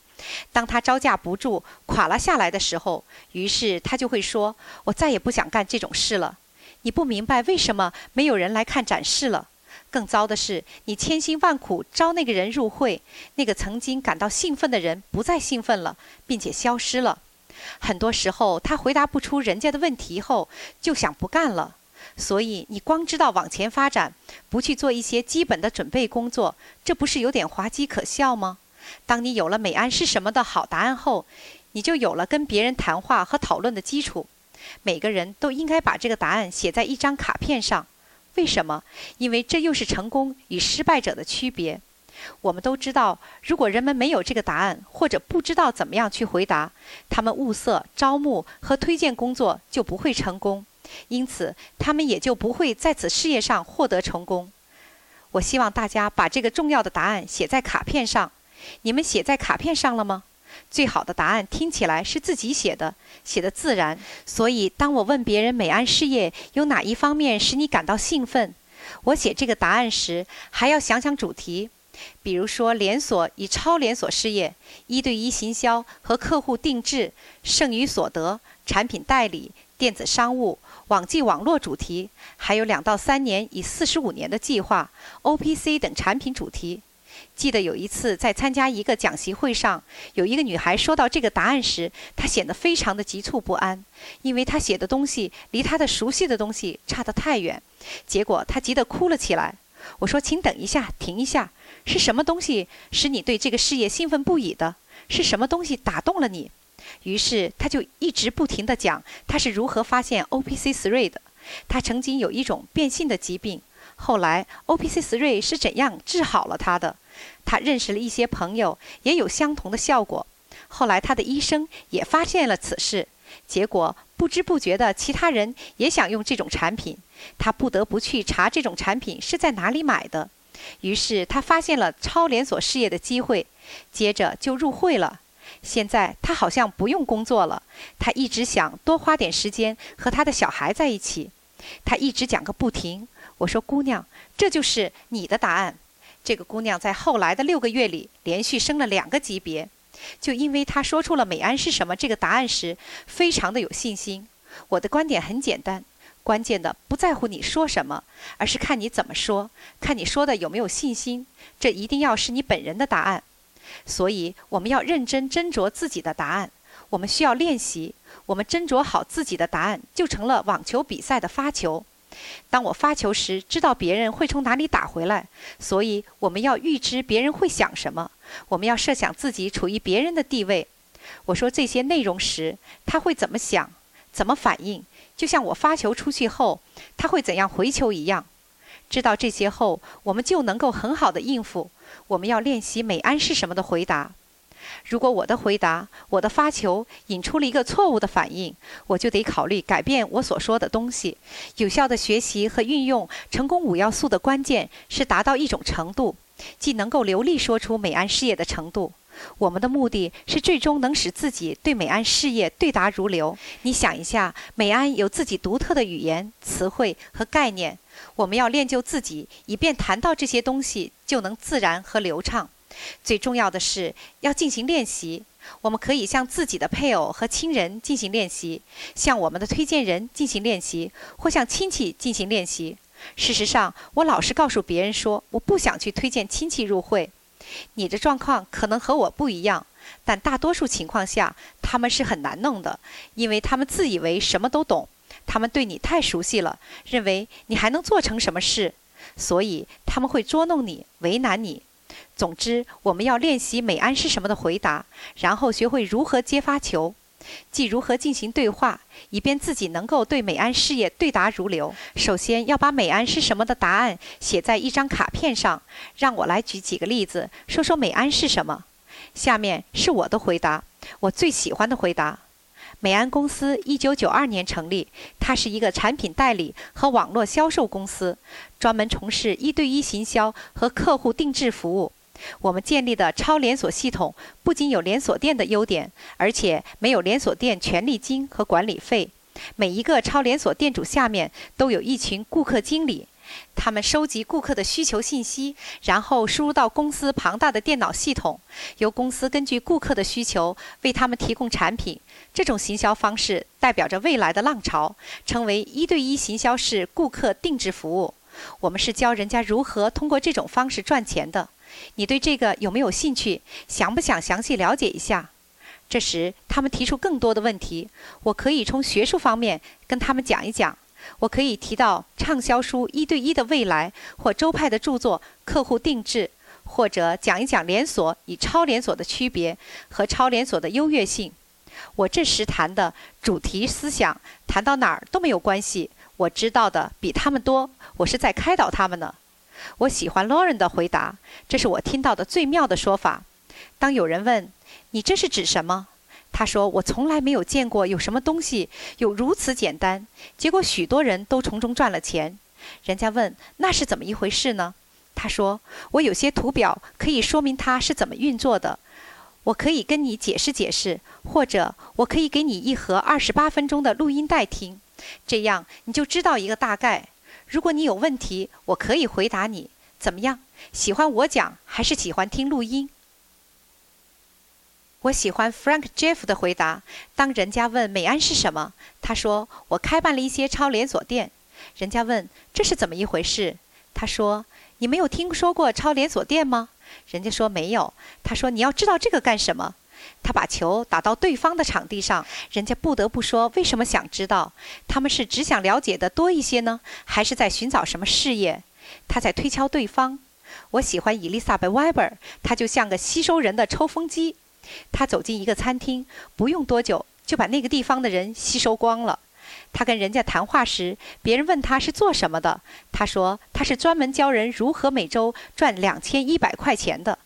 当他招架不住垮了下来的时候，于是他就会说：“我再也不想干这种事了。”你不明白为什么没有人来看展示了。更糟的是，你千辛万苦招那个人入会，那个曾经感到兴奋的人不再兴奋了，并且消失了。很多时候，他回答不出人家的问题后，就想不干了。所以，你光知道往前发展，不去做一些基本的准备工作，这不是有点滑稽可笑吗？当你有了美安是什么的好答案后，你就有了跟别人谈话和讨论的基础。每个人都应该把这个答案写在一张卡片上。为什么？因为这又是成功与失败者的区别。我们都知道，如果人们没有这个答案，或者不知道怎么样去回答，他们物色、招募和推荐工作就不会成功，因此他们也就不会在此事业上获得成功。我希望大家把这个重要的答案写在卡片上。你们写在卡片上了吗？最好的答案听起来是自己写的，写的自然。所以，当我问别人美安事业有哪一方面使你感到兴奋？我写这个答案时，还要想想主题。比如说连锁与超连锁事业、一对一行销和客户定制、剩余所得、产品代理、电子商务、网际网络主题，还有两到三年以四十五年的计划、OPC 等产品主题。记得有一次在参加一个讲习会上，有一个女孩说到这个答案时，她显得非常的急促不安，因为她写的东西离她的熟悉的东西差得太远。结果她急得哭了起来。我说：“请等一下，停一下，是什么东西使你对这个事业兴奋不已的？是什么东西打动了你？”于是她就一直不停地讲她是如何发现 OPC3 的。她曾经有一种变性的疾病，后来 OPC3 是怎样治好了她的？他认识了一些朋友，也有相同的效果。后来他的医生也发现了此事，结果不知不觉的，其他人也想用这种产品。他不得不去查这种产品是在哪里买的。于是他发现了超连锁事业的机会，接着就入会了。现在他好像不用工作了，他一直想多花点时间和他的小孩在一起。他一直讲个不停。我说：“姑娘，这就是你的答案。”这个姑娘在后来的六个月里连续升了两个级别，就因为她说出了美安是什么这个答案时，非常的有信心。我的观点很简单，关键的不在乎你说什么，而是看你怎么说，看你说的有没有信心。这一定要是你本人的答案。所以我们要认真斟酌自己的答案，我们需要练习。我们斟酌好自己的答案，就成了网球比赛的发球。当我发球时，知道别人会从哪里打回来，所以我们要预知别人会想什么。我们要设想自己处于别人的地位。我说这些内容时，他会怎么想，怎么反应，就像我发球出去后，他会怎样回球一样。知道这些后，我们就能够很好的应付。我们要练习美安是什么的回答。如果我的回答、我的发球引出了一个错误的反应，我就得考虑改变我所说的东西。有效的学习和运用成功五要素的关键是达到一种程度，即能够流利说出美安事业的程度。我们的目的是最终能使自己对美安事业对答如流。你想一下，美安有自己独特的语言、词汇和概念，我们要练就自己，以便谈到这些东西就能自然和流畅。最重要的是要进行练习。我们可以向自己的配偶和亲人进行练习，向我们的推荐人进行练习，或向亲戚进行练习。事实上，我老是告诉别人说，我不想去推荐亲戚入会。你的状况可能和我不一样，但大多数情况下，他们是很难弄的，因为他们自以为什么都懂，他们对你太熟悉了，认为你还能做成什么事，所以他们会捉弄你，为难你。总之，我们要练习美安是什么的回答，然后学会如何接发球，即如何进行对话，以便自己能够对美安事业对答如流。首先要把美安是什么的答案写在一张卡片上。让我来举几个例子，说说美安是什么。下面是我的回答，我最喜欢的回答。美安公司一九九二年成立，它是一个产品代理和网络销售公司，专门从事一对一行销和客户定制服务。我们建立的超连锁系统不仅有连锁店的优点，而且没有连锁店权利金和管理费。每一个超连锁店主下面都有一群顾客经理，他们收集顾客的需求信息，然后输入到公司庞大的电脑系统，由公司根据顾客的需求为他们提供产品。这种行销方式代表着未来的浪潮，成为一对一行销式顾客定制服务。我们是教人家如何通过这种方式赚钱的。你对这个有没有兴趣？想不想详细了解一下？这时，他们提出更多的问题，我可以从学术方面跟他们讲一讲。我可以提到畅销书《一对一的未来》或周派的著作《客户定制》，或者讲一讲连锁与超连锁的区别和超连锁的优越性。我这时谈的主题思想，谈到哪儿都没有关系。我知道的比他们多，我是在开导他们呢。我喜欢 Lauren 的回答，这是我听到的最妙的说法。当有人问你这是指什么，他说我从来没有见过有什么东西有如此简单，结果许多人都从中赚了钱。人家问那是怎么一回事呢？他说我有些图表可以说明它是怎么运作的，我可以跟你解释解释，或者我可以给你一盒二十八分钟的录音带听，这样你就知道一个大概。如果你有问题，我可以回答你。怎么样？喜欢我讲还是喜欢听录音？我喜欢 Frank Jeff 的回答。当人家问美安是什么，他说：“我开办了一些超连锁店。”人家问：“这是怎么一回事？”他说：“你没有听说过超连锁店吗？”人家说：“没有。”他说：“你要知道这个干什么？”他把球打到对方的场地上，人家不得不说：“为什么想知道？他们是只想了解的多一些呢，还是在寻找什么事业？”他在推敲对方。我喜欢伊丽莎白·韦伯，他就像个吸收人的抽风机。他走进一个餐厅，不用多久就把那个地方的人吸收光了。他跟人家谈话时，别人问他是做什么的，他说他是专门教人如何每周赚两千一百块钱的。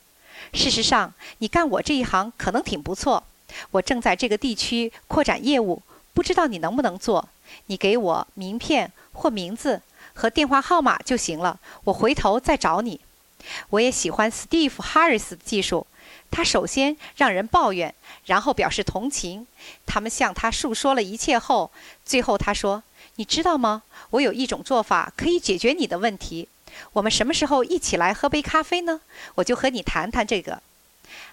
事实上，你干我这一行可能挺不错。我正在这个地区扩展业务，不知道你能不能做。你给我名片或名字和电话号码就行了，我回头再找你。我也喜欢 Steve Harris 的技术。他首先让人抱怨，然后表示同情。他们向他述说了一切后，最后他说：“你知道吗？我有一种做法可以解决你的问题。我们什么时候一起来喝杯咖啡呢？我就和你谈谈这个。”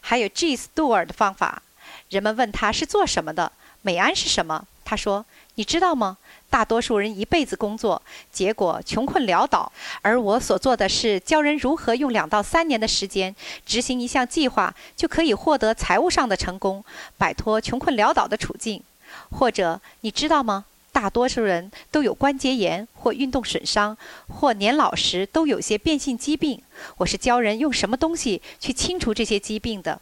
还有 G. Stewart 的方法。人们问他是做什么的，美安是什么？他说：“你知道吗？”大多数人一辈子工作，结果穷困潦倒，而我所做的是教人如何用两到三年的时间执行一项计划，就可以获得财务上的成功，摆脱穷困潦倒的处境。或者你知道吗？大多数人都有关节炎或运动损伤，或年老时都有些变性疾病。我是教人用什么东西去清除这些疾病的。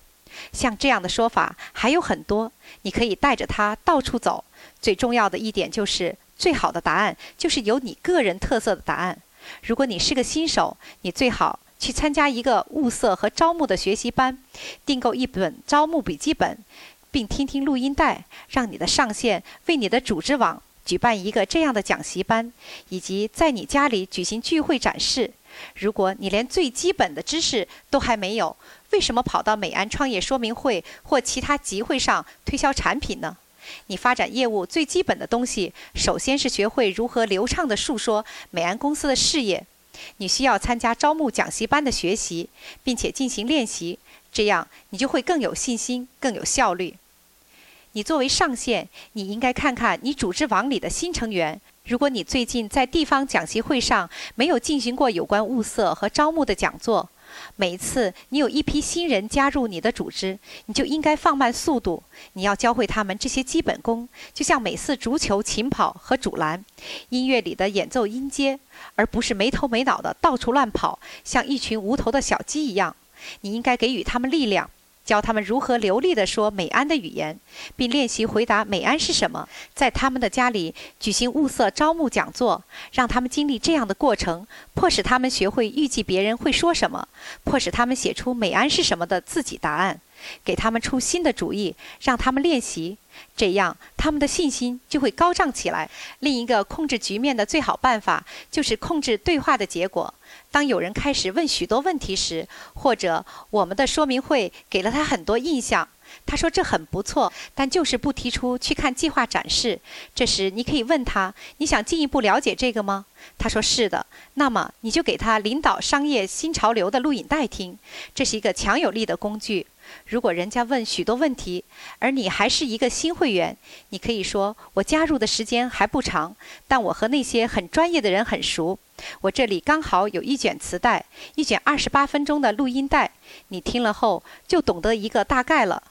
像这样的说法还有很多，你可以带着它到处走。最重要的一点就是。最好的答案就是有你个人特色的答案。如果你是个新手，你最好去参加一个物色和招募的学习班，订购一本招募笔记本，并听听录音带，让你的上线为你的组织网举办一个这样的讲习班，以及在你家里举行聚会展示。如果你连最基本的知识都还没有，为什么跑到美安创业说明会或其他集会上推销产品呢？你发展业务最基本的东西，首先是学会如何流畅地述说美安公司的事业。你需要参加招募讲习班的学习，并且进行练习，这样你就会更有信心、更有效率。你作为上线，你应该看看你组织网里的新成员。如果你最近在地方讲习会上没有进行过有关物色和招募的讲座，每一次你有一批新人加入你的组织，你就应该放慢速度。你要教会他们这些基本功，就像每次足球、勤跑和阻拦，音乐里的演奏音阶，而不是没头没脑的到处乱跑，像一群无头的小鸡一样。你应该给予他们力量。教他们如何流利地说美安的语言，并练习回答“美安是什么”。在他们的家里举行物色招募讲座，让他们经历这样的过程，迫使他们学会预计别人会说什么，迫使他们写出“美安是什么”的自己答案，给他们出新的主意，让他们练习。这样，他们的信心就会高涨起来。另一个控制局面的最好办法，就是控制对话的结果。当有人开始问许多问题时，或者我们的说明会给了他很多印象，他说这很不错，但就是不提出去看计划展示。这时你可以问他：“你想进一步了解这个吗？”他说：“是的。”那么你就给他领导商业新潮流的录影带听，这是一个强有力的工具。如果人家问许多问题，而你还是一个新会员，你可以说：“我加入的时间还不长，但我和那些很专业的人很熟。我这里刚好有一卷磁带，一卷二十八分钟的录音带，你听了后就懂得一个大概了。”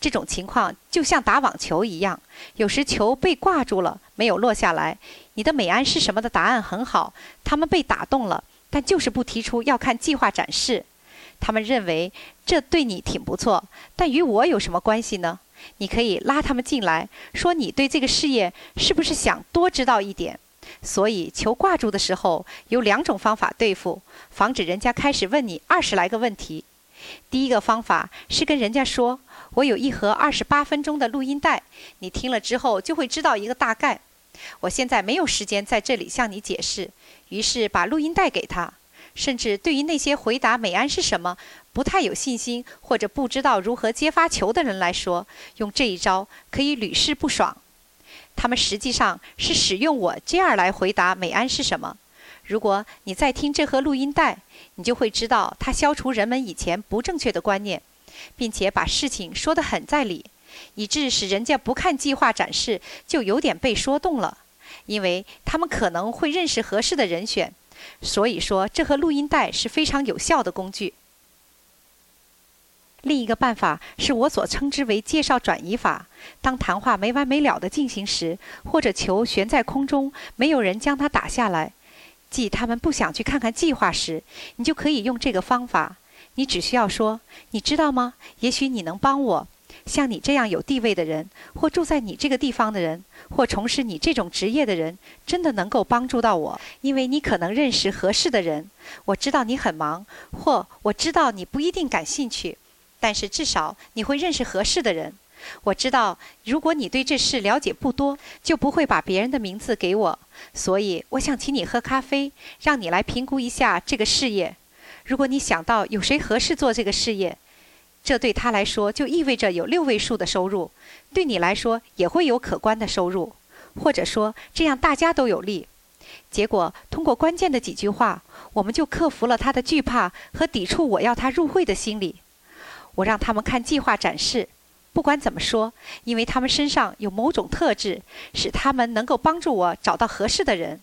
这种情况就像打网球一样，有时球被挂住了，没有落下来。你的美安是什么的答案很好，他们被打动了，但就是不提出要看计划展示。他们认为这对你挺不错，但与我有什么关系呢？你可以拉他们进来，说你对这个事业是不是想多知道一点？所以求挂住的时候有两种方法对付，防止人家开始问你二十来个问题。第一个方法是跟人家说：“我有一盒二十八分钟的录音带，你听了之后就会知道一个大概。”我现在没有时间在这里向你解释，于是把录音带给他。甚至对于那些回答美安是什么不太有信心或者不知道如何接发球的人来说，用这一招可以屡试不爽。他们实际上是使用我这样来回答美安是什么。如果你再听这盒录音带，你就会知道他消除人们以前不正确的观念，并且把事情说得很在理，以致使人家不看计划展示就有点被说动了，因为他们可能会认识合适的人选。所以说，这和录音带是非常有效的工具。另一个办法是我所称之为介绍转移法。当谈话没完没了地进行时，或者球悬在空中，没有人将它打下来，即他们不想去看看计划时，你就可以用这个方法。你只需要说：“你知道吗？也许你能帮我。像你这样有地位的人，或住在你这个地方的人，或从事你这种职业的人，真的能够帮助到我，因为你可能认识合适的人。我知道你很忙，或我知道你不一定感兴趣。”但是至少你会认识合适的人。我知道，如果你对这事了解不多，就不会把别人的名字给我。所以我想请你喝咖啡，让你来评估一下这个事业。如果你想到有谁合适做这个事业，这对他来说就意味着有六位数的收入，对你来说也会有可观的收入，或者说这样大家都有利。结果通过关键的几句话，我们就克服了他的惧怕和抵触我要他入会的心理。我让他们看计划展示，不管怎么说，因为他们身上有某种特质，使他们能够帮助我找到合适的人。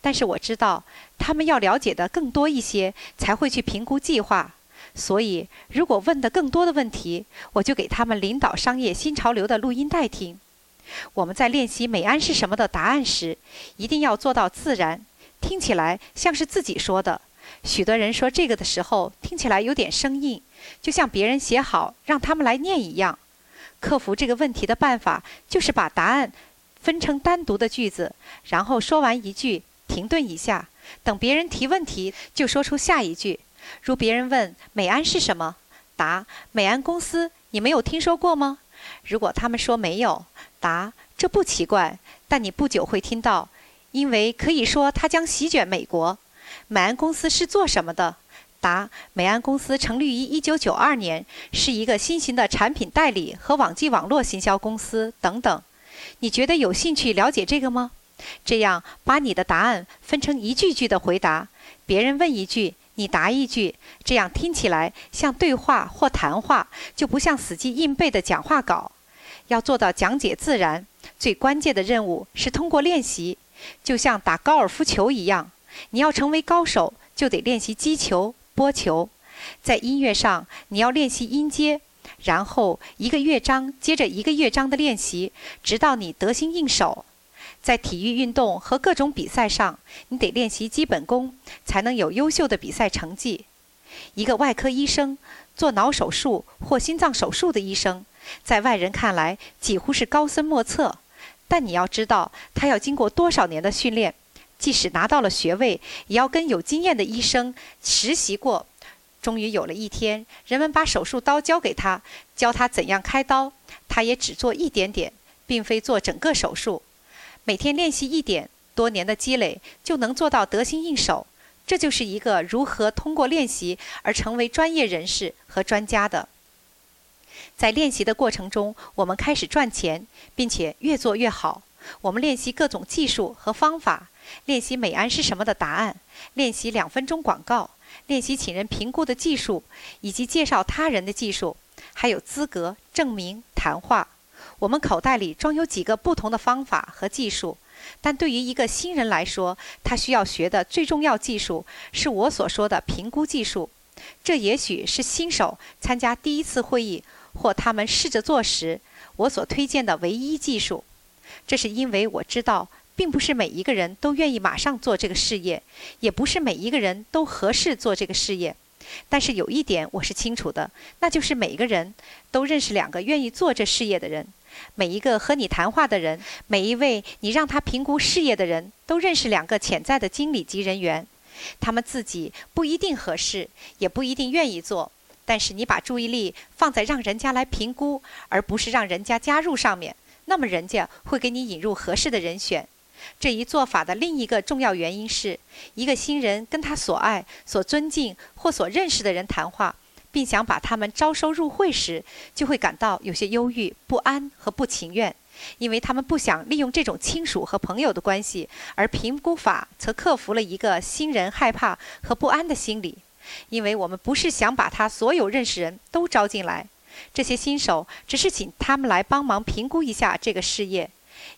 但是我知道，他们要了解的更多一些，才会去评估计划。所以，如果问的更多的问题，我就给他们领导商业新潮流的录音带听。我们在练习“美安是什么”的答案时，一定要做到自然，听起来像是自己说的。许多人说这个的时候，听起来有点生硬。就像别人写好让他们来念一样，克服这个问题的办法就是把答案分成单独的句子，然后说完一句，停顿一下，等别人提问题就说出下一句。如别人问美安是什么，答美安公司，你没有听说过吗？如果他们说没有，答这不奇怪，但你不久会听到，因为可以说它将席卷美国。美安公司是做什么的？答：美安公司成立于一九九二年，是一个新型的产品代理和网际网络行销公司等等。你觉得有兴趣了解这个吗？这样，把你的答案分成一句句的回答。别人问一句，你答一句，这样听起来像对话或谈话，就不像死记硬背的讲话稿。要做到讲解自然，最关键的任务是通过练习，就像打高尔夫球一样。你要成为高手，就得练习击球。拨球，在音乐上你要练习音阶，然后一个乐章接着一个乐章的练习，直到你得心应手。在体育运动和各种比赛上，你得练习基本功，才能有优秀的比赛成绩。一个外科医生做脑手术或心脏手术的医生，在外人看来几乎是高深莫测，但你要知道他要经过多少年的训练。即使拿到了学位，也要跟有经验的医生实习过。终于有了一天，人们把手术刀交给他，教他怎样开刀，他也只做一点点，并非做整个手术。每天练习一点，多年的积累就能做到得心应手。这就是一个如何通过练习而成为专业人士和专家的。在练习的过程中，我们开始赚钱，并且越做越好。我们练习各种技术和方法。练习美安是什么的答案，练习两分钟广告，练习请人评估的技术，以及介绍他人的技术，还有资格证明谈话。我们口袋里装有几个不同的方法和技术，但对于一个新人来说，他需要学的最重要技术是我所说的评估技术。这也许是新手参加第一次会议或他们试着做时，我所推荐的唯一技术。这是因为我知道。并不是每一个人都愿意马上做这个事业，也不是每一个人都合适做这个事业。但是有一点我是清楚的，那就是每个人都认识两个愿意做这事业的人。每一个和你谈话的人，每一位你让他评估事业的人都认识两个潜在的经理级人员。他们自己不一定合适，也不一定愿意做。但是你把注意力放在让人家来评估，而不是让人家加入上面，那么人家会给你引入合适的人选。这一做法的另一个重要原因是，一个新人跟他所爱、所尊敬或所认识的人谈话，并想把他们招收入会时，就会感到有些忧郁、不安和不情愿，因为他们不想利用这种亲属和朋友的关系，而评估法则克服了一个新人害怕和不安的心理。因为我们不是想把他所有认识人都招进来，这些新手只是请他们来帮忙评估一下这个事业，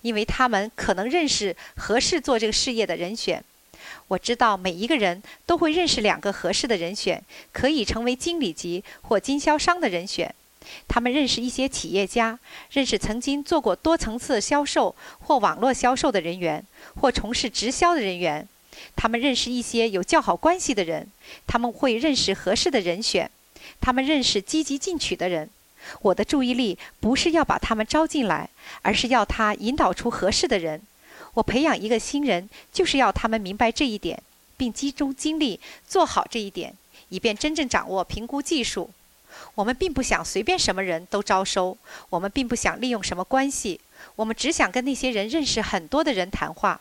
因为他们可能认识合适做这个事业的人选。我知道每一个人都会认识两个合适的人选，可以成为经理级或经销商的人选。他们认识一些企业家，认识曾经做过多层次销售或网络销售的人员，或从事直销的人员。他们认识一些有较好关系的人，他们会认识合适的人选，他们认识积极进取的人。我的注意力不是要把他们招进来，而是要他引导出合适的人。我培养一个新人，就是要他们明白这一点，并集中精力做好这一点，以便真正掌握评估技术。我们并不想随便什么人都招收，我们并不想利用什么关系，我们只想跟那些人认识很多的人谈话。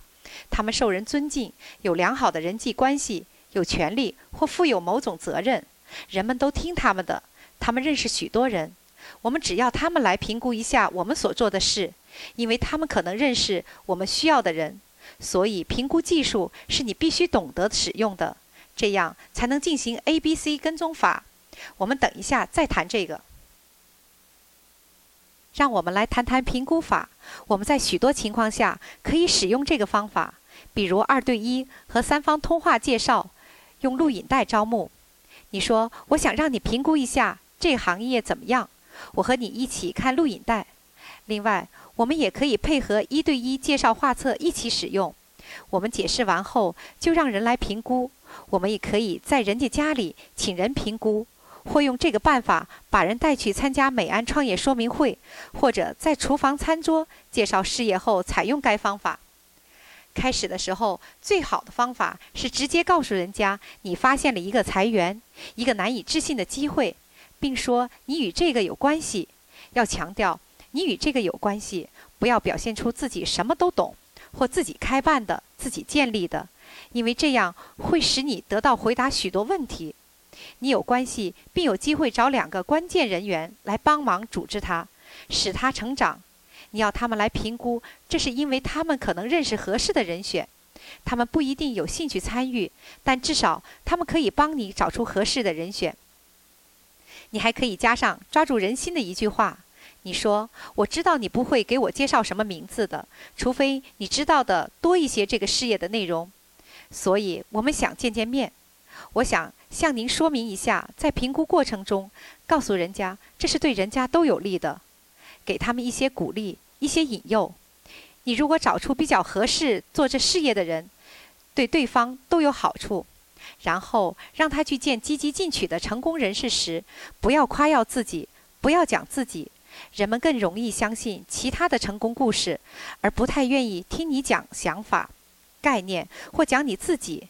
他们受人尊敬，有良好的人际关系，有权利或负有某种责任，人们都听他们的。他们认识许多人，我们只要他们来评估一下我们所做的事，因为他们可能认识我们需要的人。所以，评估技术是你必须懂得使用的，这样才能进行 A、B、C 跟踪法。我们等一下再谈这个。让我们来谈谈评估法。我们在许多情况下可以使用这个方法，比如二对一和三方通话介绍，用录影带招募。你说：“我想让你评估一下这个行业怎么样。”我和你一起看录影带。另外，我们也可以配合一对一介绍画册一起使用。我们解释完后就让人来评估。我们也可以在人家家里请人评估。或用这个办法把人带去参加美安创业说明会，或者在厨房餐桌介绍事业后采用该方法。开始的时候，最好的方法是直接告诉人家你发现了一个裁员、一个难以置信的机会，并说你与这个有关系。要强调你与这个有关系，不要表现出自己什么都懂或自己开办的、自己建立的，因为这样会使你得到回答许多问题。你有关系，并有机会找两个关键人员来帮忙组织他，使他成长。你要他们来评估，这是因为他们可能认识合适的人选。他们不一定有兴趣参与，但至少他们可以帮你找出合适的人选。你还可以加上抓住人心的一句话：你说，我知道你不会给我介绍什么名字的，除非你知道的多一些这个事业的内容。所以我们想见见面。我想向您说明一下，在评估过程中，告诉人家这是对人家都有利的，给他们一些鼓励、一些引诱。你如果找出比较合适做这事业的人，对对方都有好处。然后让他去见积极进取的成功人士时，不要夸耀自己，不要讲自己。人们更容易相信其他的成功故事，而不太愿意听你讲想法、概念或讲你自己。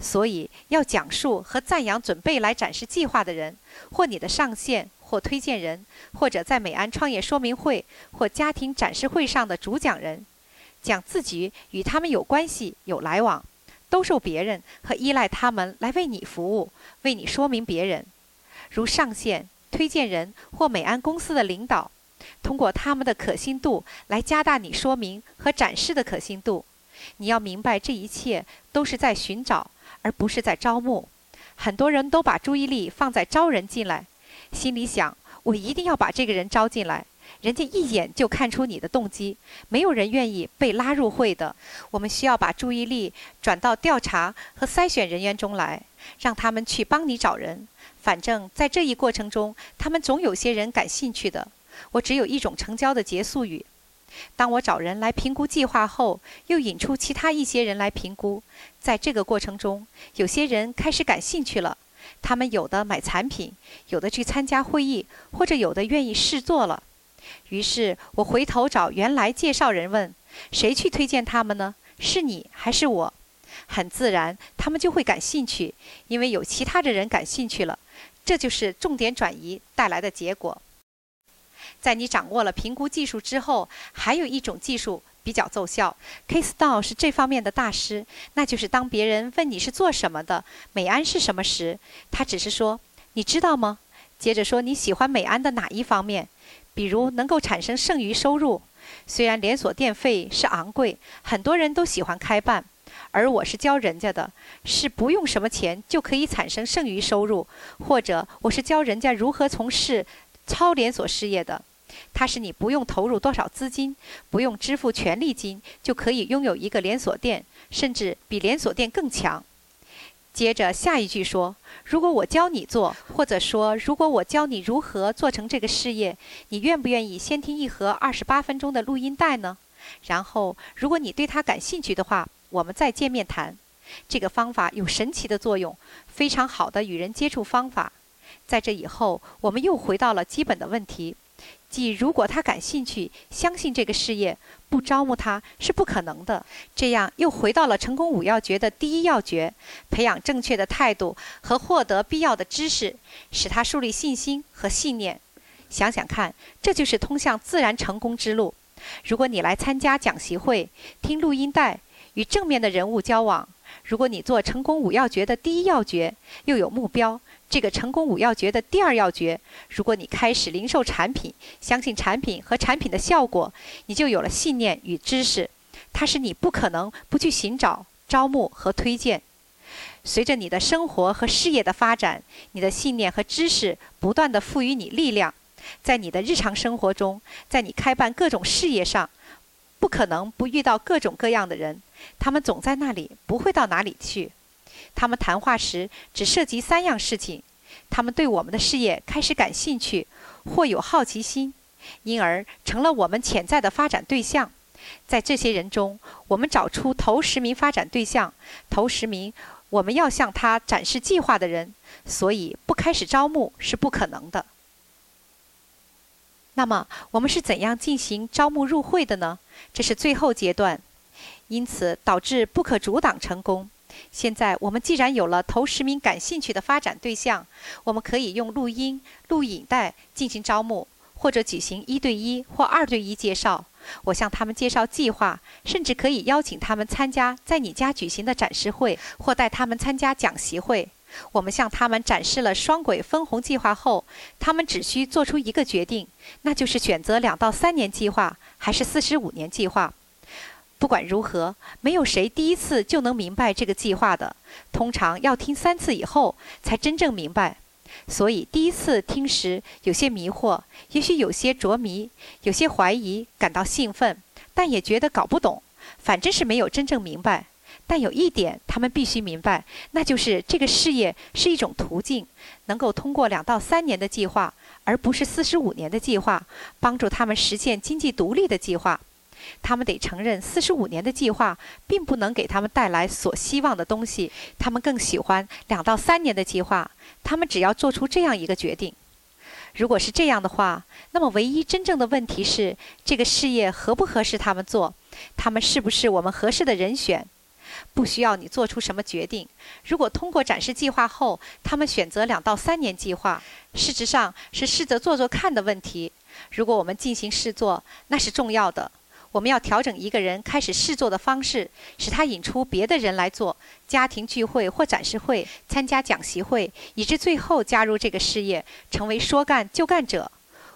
所以，要讲述和赞扬准备来展示计划的人，或你的上线或推荐人，或者在美安创业说明会或家庭展示会上的主讲人，讲自己与他们有关系、有来往，都受别人和依赖他们来为你服务、为你说明别人，如上线、推荐人或美安公司的领导，通过他们的可信度来加大你说明和展示的可信度。你要明白，这一切都是在寻找。而不是在招募，很多人都把注意力放在招人进来，心里想：我一定要把这个人招进来。人家一眼就看出你的动机，没有人愿意被拉入会的。我们需要把注意力转到调查和筛选人员中来，让他们去帮你找人。反正，在这一过程中，他们总有些人感兴趣的。我只有一种成交的结束语。当我找人来评估计划后，又引出其他一些人来评估。在这个过程中，有些人开始感兴趣了，他们有的买产品，有的去参加会议，或者有的愿意试做了。于是我回头找原来介绍人问：“谁去推荐他们呢？是你还是我？”很自然，他们就会感兴趣，因为有其他的人感兴趣了。这就是重点转移带来的结果。在你掌握了评估技术之后，还有一种技术比较奏效。K. s t o w 是这方面的大师，那就是当别人问你是做什么的，美安是什么时，他只是说你知道吗？接着说你喜欢美安的哪一方面，比如能够产生剩余收入，虽然连锁店费是昂贵，很多人都喜欢开办，而我是教人家的，是不用什么钱就可以产生剩余收入，或者我是教人家如何从事超连锁事业的。它是你不用投入多少资金，不用支付权利金，就可以拥有一个连锁店，甚至比连锁店更强。接着下一句说：“如果我教你做，或者说如果我教你如何做成这个事业，你愿不愿意先听一盒二十八分钟的录音带呢？然后，如果你对它感兴趣的话，我们再见面谈。这个方法有神奇的作用，非常好的与人接触方法。在这以后，我们又回到了基本的问题。”即如果他感兴趣，相信这个事业，不招募他是不可能的。这样又回到了成功五要诀的第一要诀：培养正确的态度和获得必要的知识，使他树立信心和信念。想想看，这就是通向自然成功之路。如果你来参加讲习会，听录音带，与正面的人物交往；如果你做成功五要诀的第一要诀，又有目标。这个成功五要诀的第二要诀：如果你开始零售产品，相信产品和产品的效果，你就有了信念与知识，它是你不可能不去寻找、招募和推荐。随着你的生活和事业的发展，你的信念和知识不断地赋予你力量，在你的日常生活中，在你开办各种事业上，不可能不遇到各种各样的人，他们总在那里，不会到哪里去。他们谈话时只涉及三样事情：他们对我们的事业开始感兴趣，或有好奇心，因而成了我们潜在的发展对象。在这些人中，我们找出头十名发展对象，头十名我们要向他展示计划的人。所以，不开始招募是不可能的。那么，我们是怎样进行招募入会的呢？这是最后阶段，因此导致不可阻挡成功。现在我们既然有了头十名感兴趣的发展对象，我们可以用录音、录影带进行招募，或者举行一对一或二对一介绍。我向他们介绍计划，甚至可以邀请他们参加在你家举行的展示会，或带他们参加讲习会。我们向他们展示了双轨分红计划后，他们只需做出一个决定，那就是选择两到三年计划还是四十五年计划。不管如何，没有谁第一次就能明白这个计划的。通常要听三次以后才真正明白。所以第一次听时有些迷惑，也许有些着迷，有些怀疑，感到兴奋，但也觉得搞不懂。反正是没有真正明白。但有一点他们必须明白，那就是这个事业是一种途径，能够通过两到三年的计划，而不是四十五年的计划，帮助他们实现经济独立的计划。他们得承认，四十五年的计划并不能给他们带来所希望的东西。他们更喜欢两到三年的计划。他们只要做出这样一个决定。如果是这样的话，那么唯一真正的问题是：这个事业合不合适他们做？他们是不是我们合适的人选？不需要你做出什么决定。如果通过展示计划后，他们选择两到三年计划，事实上是试着做做看的问题。如果我们进行试做，那是重要的。我们要调整一个人开始试做的方式，使他引出别的人来做家庭聚会或展示会、参加讲习会，以致最后加入这个事业，成为说干就干者。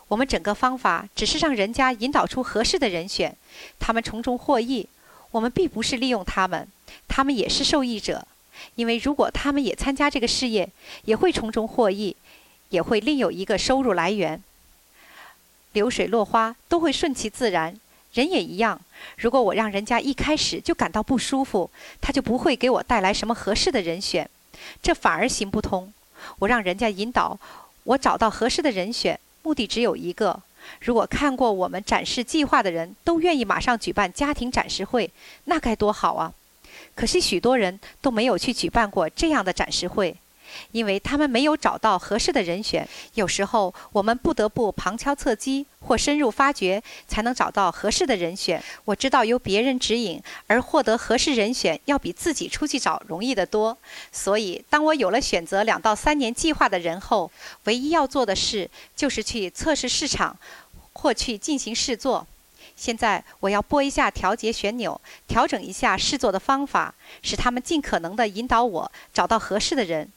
我们整个方法只是让人家引导出合适的人选，他们从中获益。我们并不是利用他们，他们也是受益者，因为如果他们也参加这个事业，也会从中获益，也会另有一个收入来源。流水落花都会顺其自然。人也一样，如果我让人家一开始就感到不舒服，他就不会给我带来什么合适的人选，这反而行不通。我让人家引导我找到合适的人选，目的只有一个：如果看过我们展示计划的人都愿意马上举办家庭展示会，那该多好啊！可惜许多人都没有去举办过这样的展示会。因为他们没有找到合适的人选，有时候我们不得不旁敲侧击或深入发掘，才能找到合适的人选。我知道由别人指引而获得合适人选，要比自己出去找容易得多。所以，当我有了选择两到三年计划的人后，唯一要做的事就是去测试市场，或去进行试做。现在，我要拨一下调节旋钮，调整一下试做的方法，使他们尽可能地引导我找到合适的人。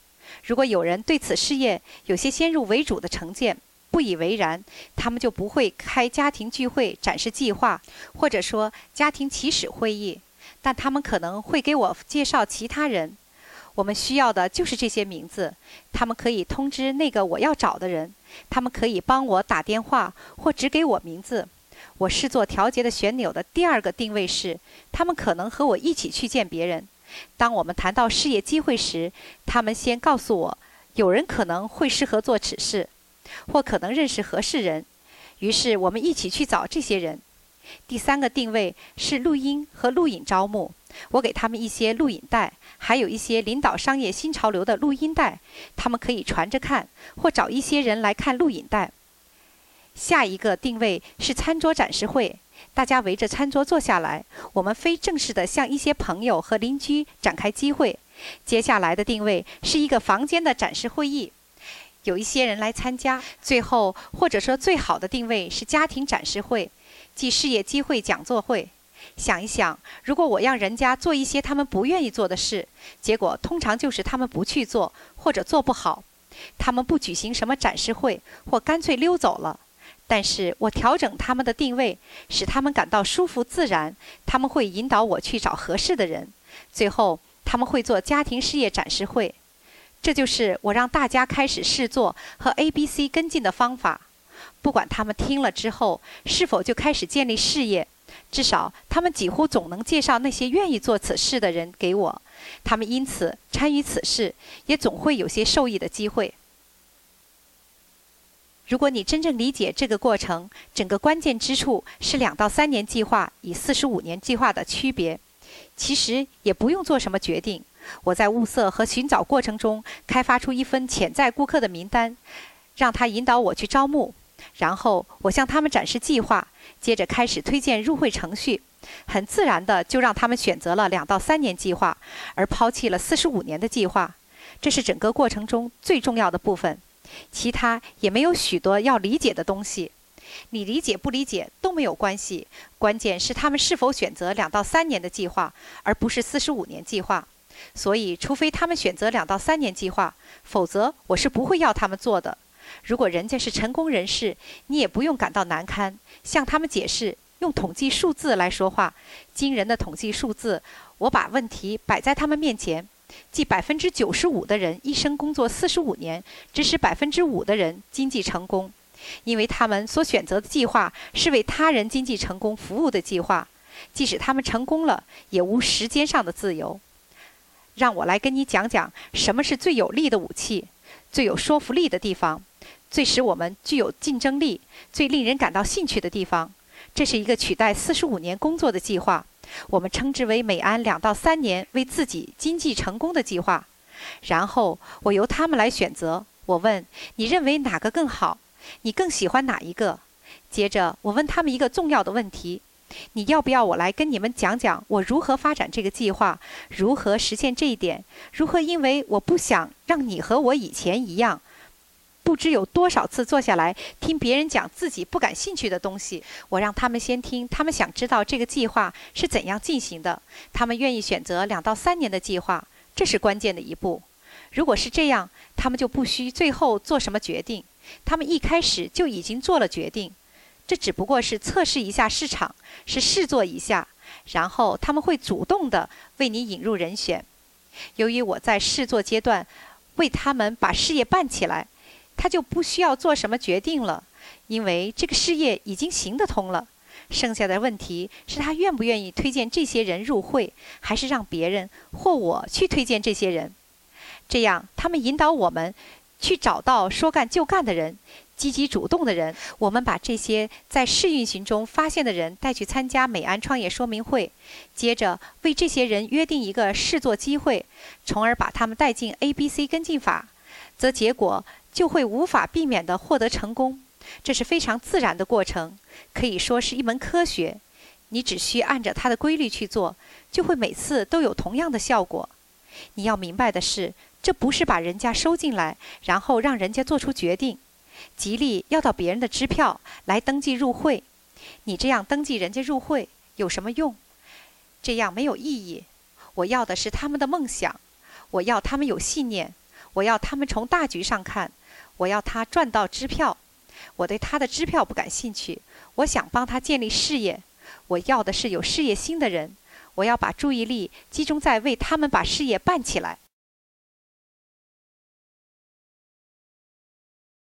如果有人对此事业有些先入为主的成见，不以为然，他们就不会开家庭聚会展示计划，或者说家庭起始会议。但他们可能会给我介绍其他人。我们需要的就是这些名字，他们可以通知那个我要找的人，他们可以帮我打电话或只给我名字。我是做调节的旋钮的第二个定位是，他们可能和我一起去见别人。当我们谈到事业机会时，他们先告诉我，有人可能会适合做此事，或可能认识合适人，于是我们一起去找这些人。第三个定位是录音和录影招募。我给他们一些录影带，还有一些领导商业新潮流的录音带，他们可以传着看，或找一些人来看录影带。下一个定位是餐桌展示会，大家围着餐桌坐下来，我们非正式的向一些朋友和邻居展开机会。接下来的定位是一个房间的展示会议，有一些人来参加。最后或者说最好的定位是家庭展示会，即事业机会讲座会。想一想，如果我让人家做一些他们不愿意做的事，结果通常就是他们不去做，或者做不好。他们不举行什么展示会，或干脆溜走了。但是我调整他们的定位，使他们感到舒服自然。他们会引导我去找合适的人。最后，他们会做家庭事业展示会。这就是我让大家开始试做和 A、B、C 跟进的方法。不管他们听了之后是否就开始建立事业。至少，他们几乎总能介绍那些愿意做此事的人给我，他们因此参与此事，也总会有些受益的机会。如果你真正理解这个过程，整个关键之处是两到三年计划与四十五年计划的区别。其实也不用做什么决定，我在物色和寻找过程中开发出一份潜在顾客的名单，让他引导我去招募，然后我向他们展示计划。接着开始推荐入会程序，很自然的就让他们选择了两到三年计划，而抛弃了四十五年的计划。这是整个过程中最重要的部分，其他也没有许多要理解的东西。你理解不理解都没有关系，关键是他们是否选择两到三年的计划，而不是四十五年计划。所以，除非他们选择两到三年计划，否则我是不会要他们做的。如果人家是成功人士，你也不用感到难堪，向他们解释，用统计数字来说话，惊人的统计数字。我把问题摆在他们面前，即百分之九十五的人一生工作四十五年，只使百分之五的人经济成功，因为他们所选择的计划是为他人经济成功服务的计划。即使他们成功了，也无时间上的自由。让我来跟你讲讲什么是最有力的武器，最有说服力的地方。最使我们具有竞争力、最令人感到兴趣的地方，这是一个取代四十五年工作的计划，我们称之为美安两到三年为自己经济成功的计划。然后我由他们来选择。我问你认为哪个更好？你更喜欢哪一个？接着我问他们一个重要的问题：你要不要我来跟你们讲讲我如何发展这个计划，如何实现这一点？如何？因为我不想让你和我以前一样。不知有多少次坐下来听别人讲自己不感兴趣的东西，我让他们先听，他们想知道这个计划是怎样进行的。他们愿意选择两到三年的计划，这是关键的一步。如果是这样，他们就不需最后做什么决定，他们一开始就已经做了决定。这只不过是测试一下市场，是试做一下，然后他们会主动的为你引入人选。由于我在试做阶段为他们把事业办起来。他就不需要做什么决定了，因为这个事业已经行得通了。剩下的问题是他愿不愿意推荐这些人入会，还是让别人或我去推荐这些人。这样，他们引导我们去找到说干就干的人，积极主动的人。我们把这些在试运行中发现的人带去参加美安创业说明会，接着为这些人约定一个试做机会，从而把他们带进 A、B、C 跟进法，则结果。就会无法避免地获得成功，这是非常自然的过程，可以说是一门科学。你只需按照它的规律去做，就会每次都有同样的效果。你要明白的是，这不是把人家收进来，然后让人家做出决定。吉利要到别人的支票来登记入会，你这样登记人家入会有什么用？这样没有意义。我要的是他们的梦想，我要他们有信念，我要他们从大局上看。我要他赚到支票，我对他的支票不感兴趣。我想帮他建立事业。我要的是有事业心的人。我要把注意力集中在为他们把事业办起来。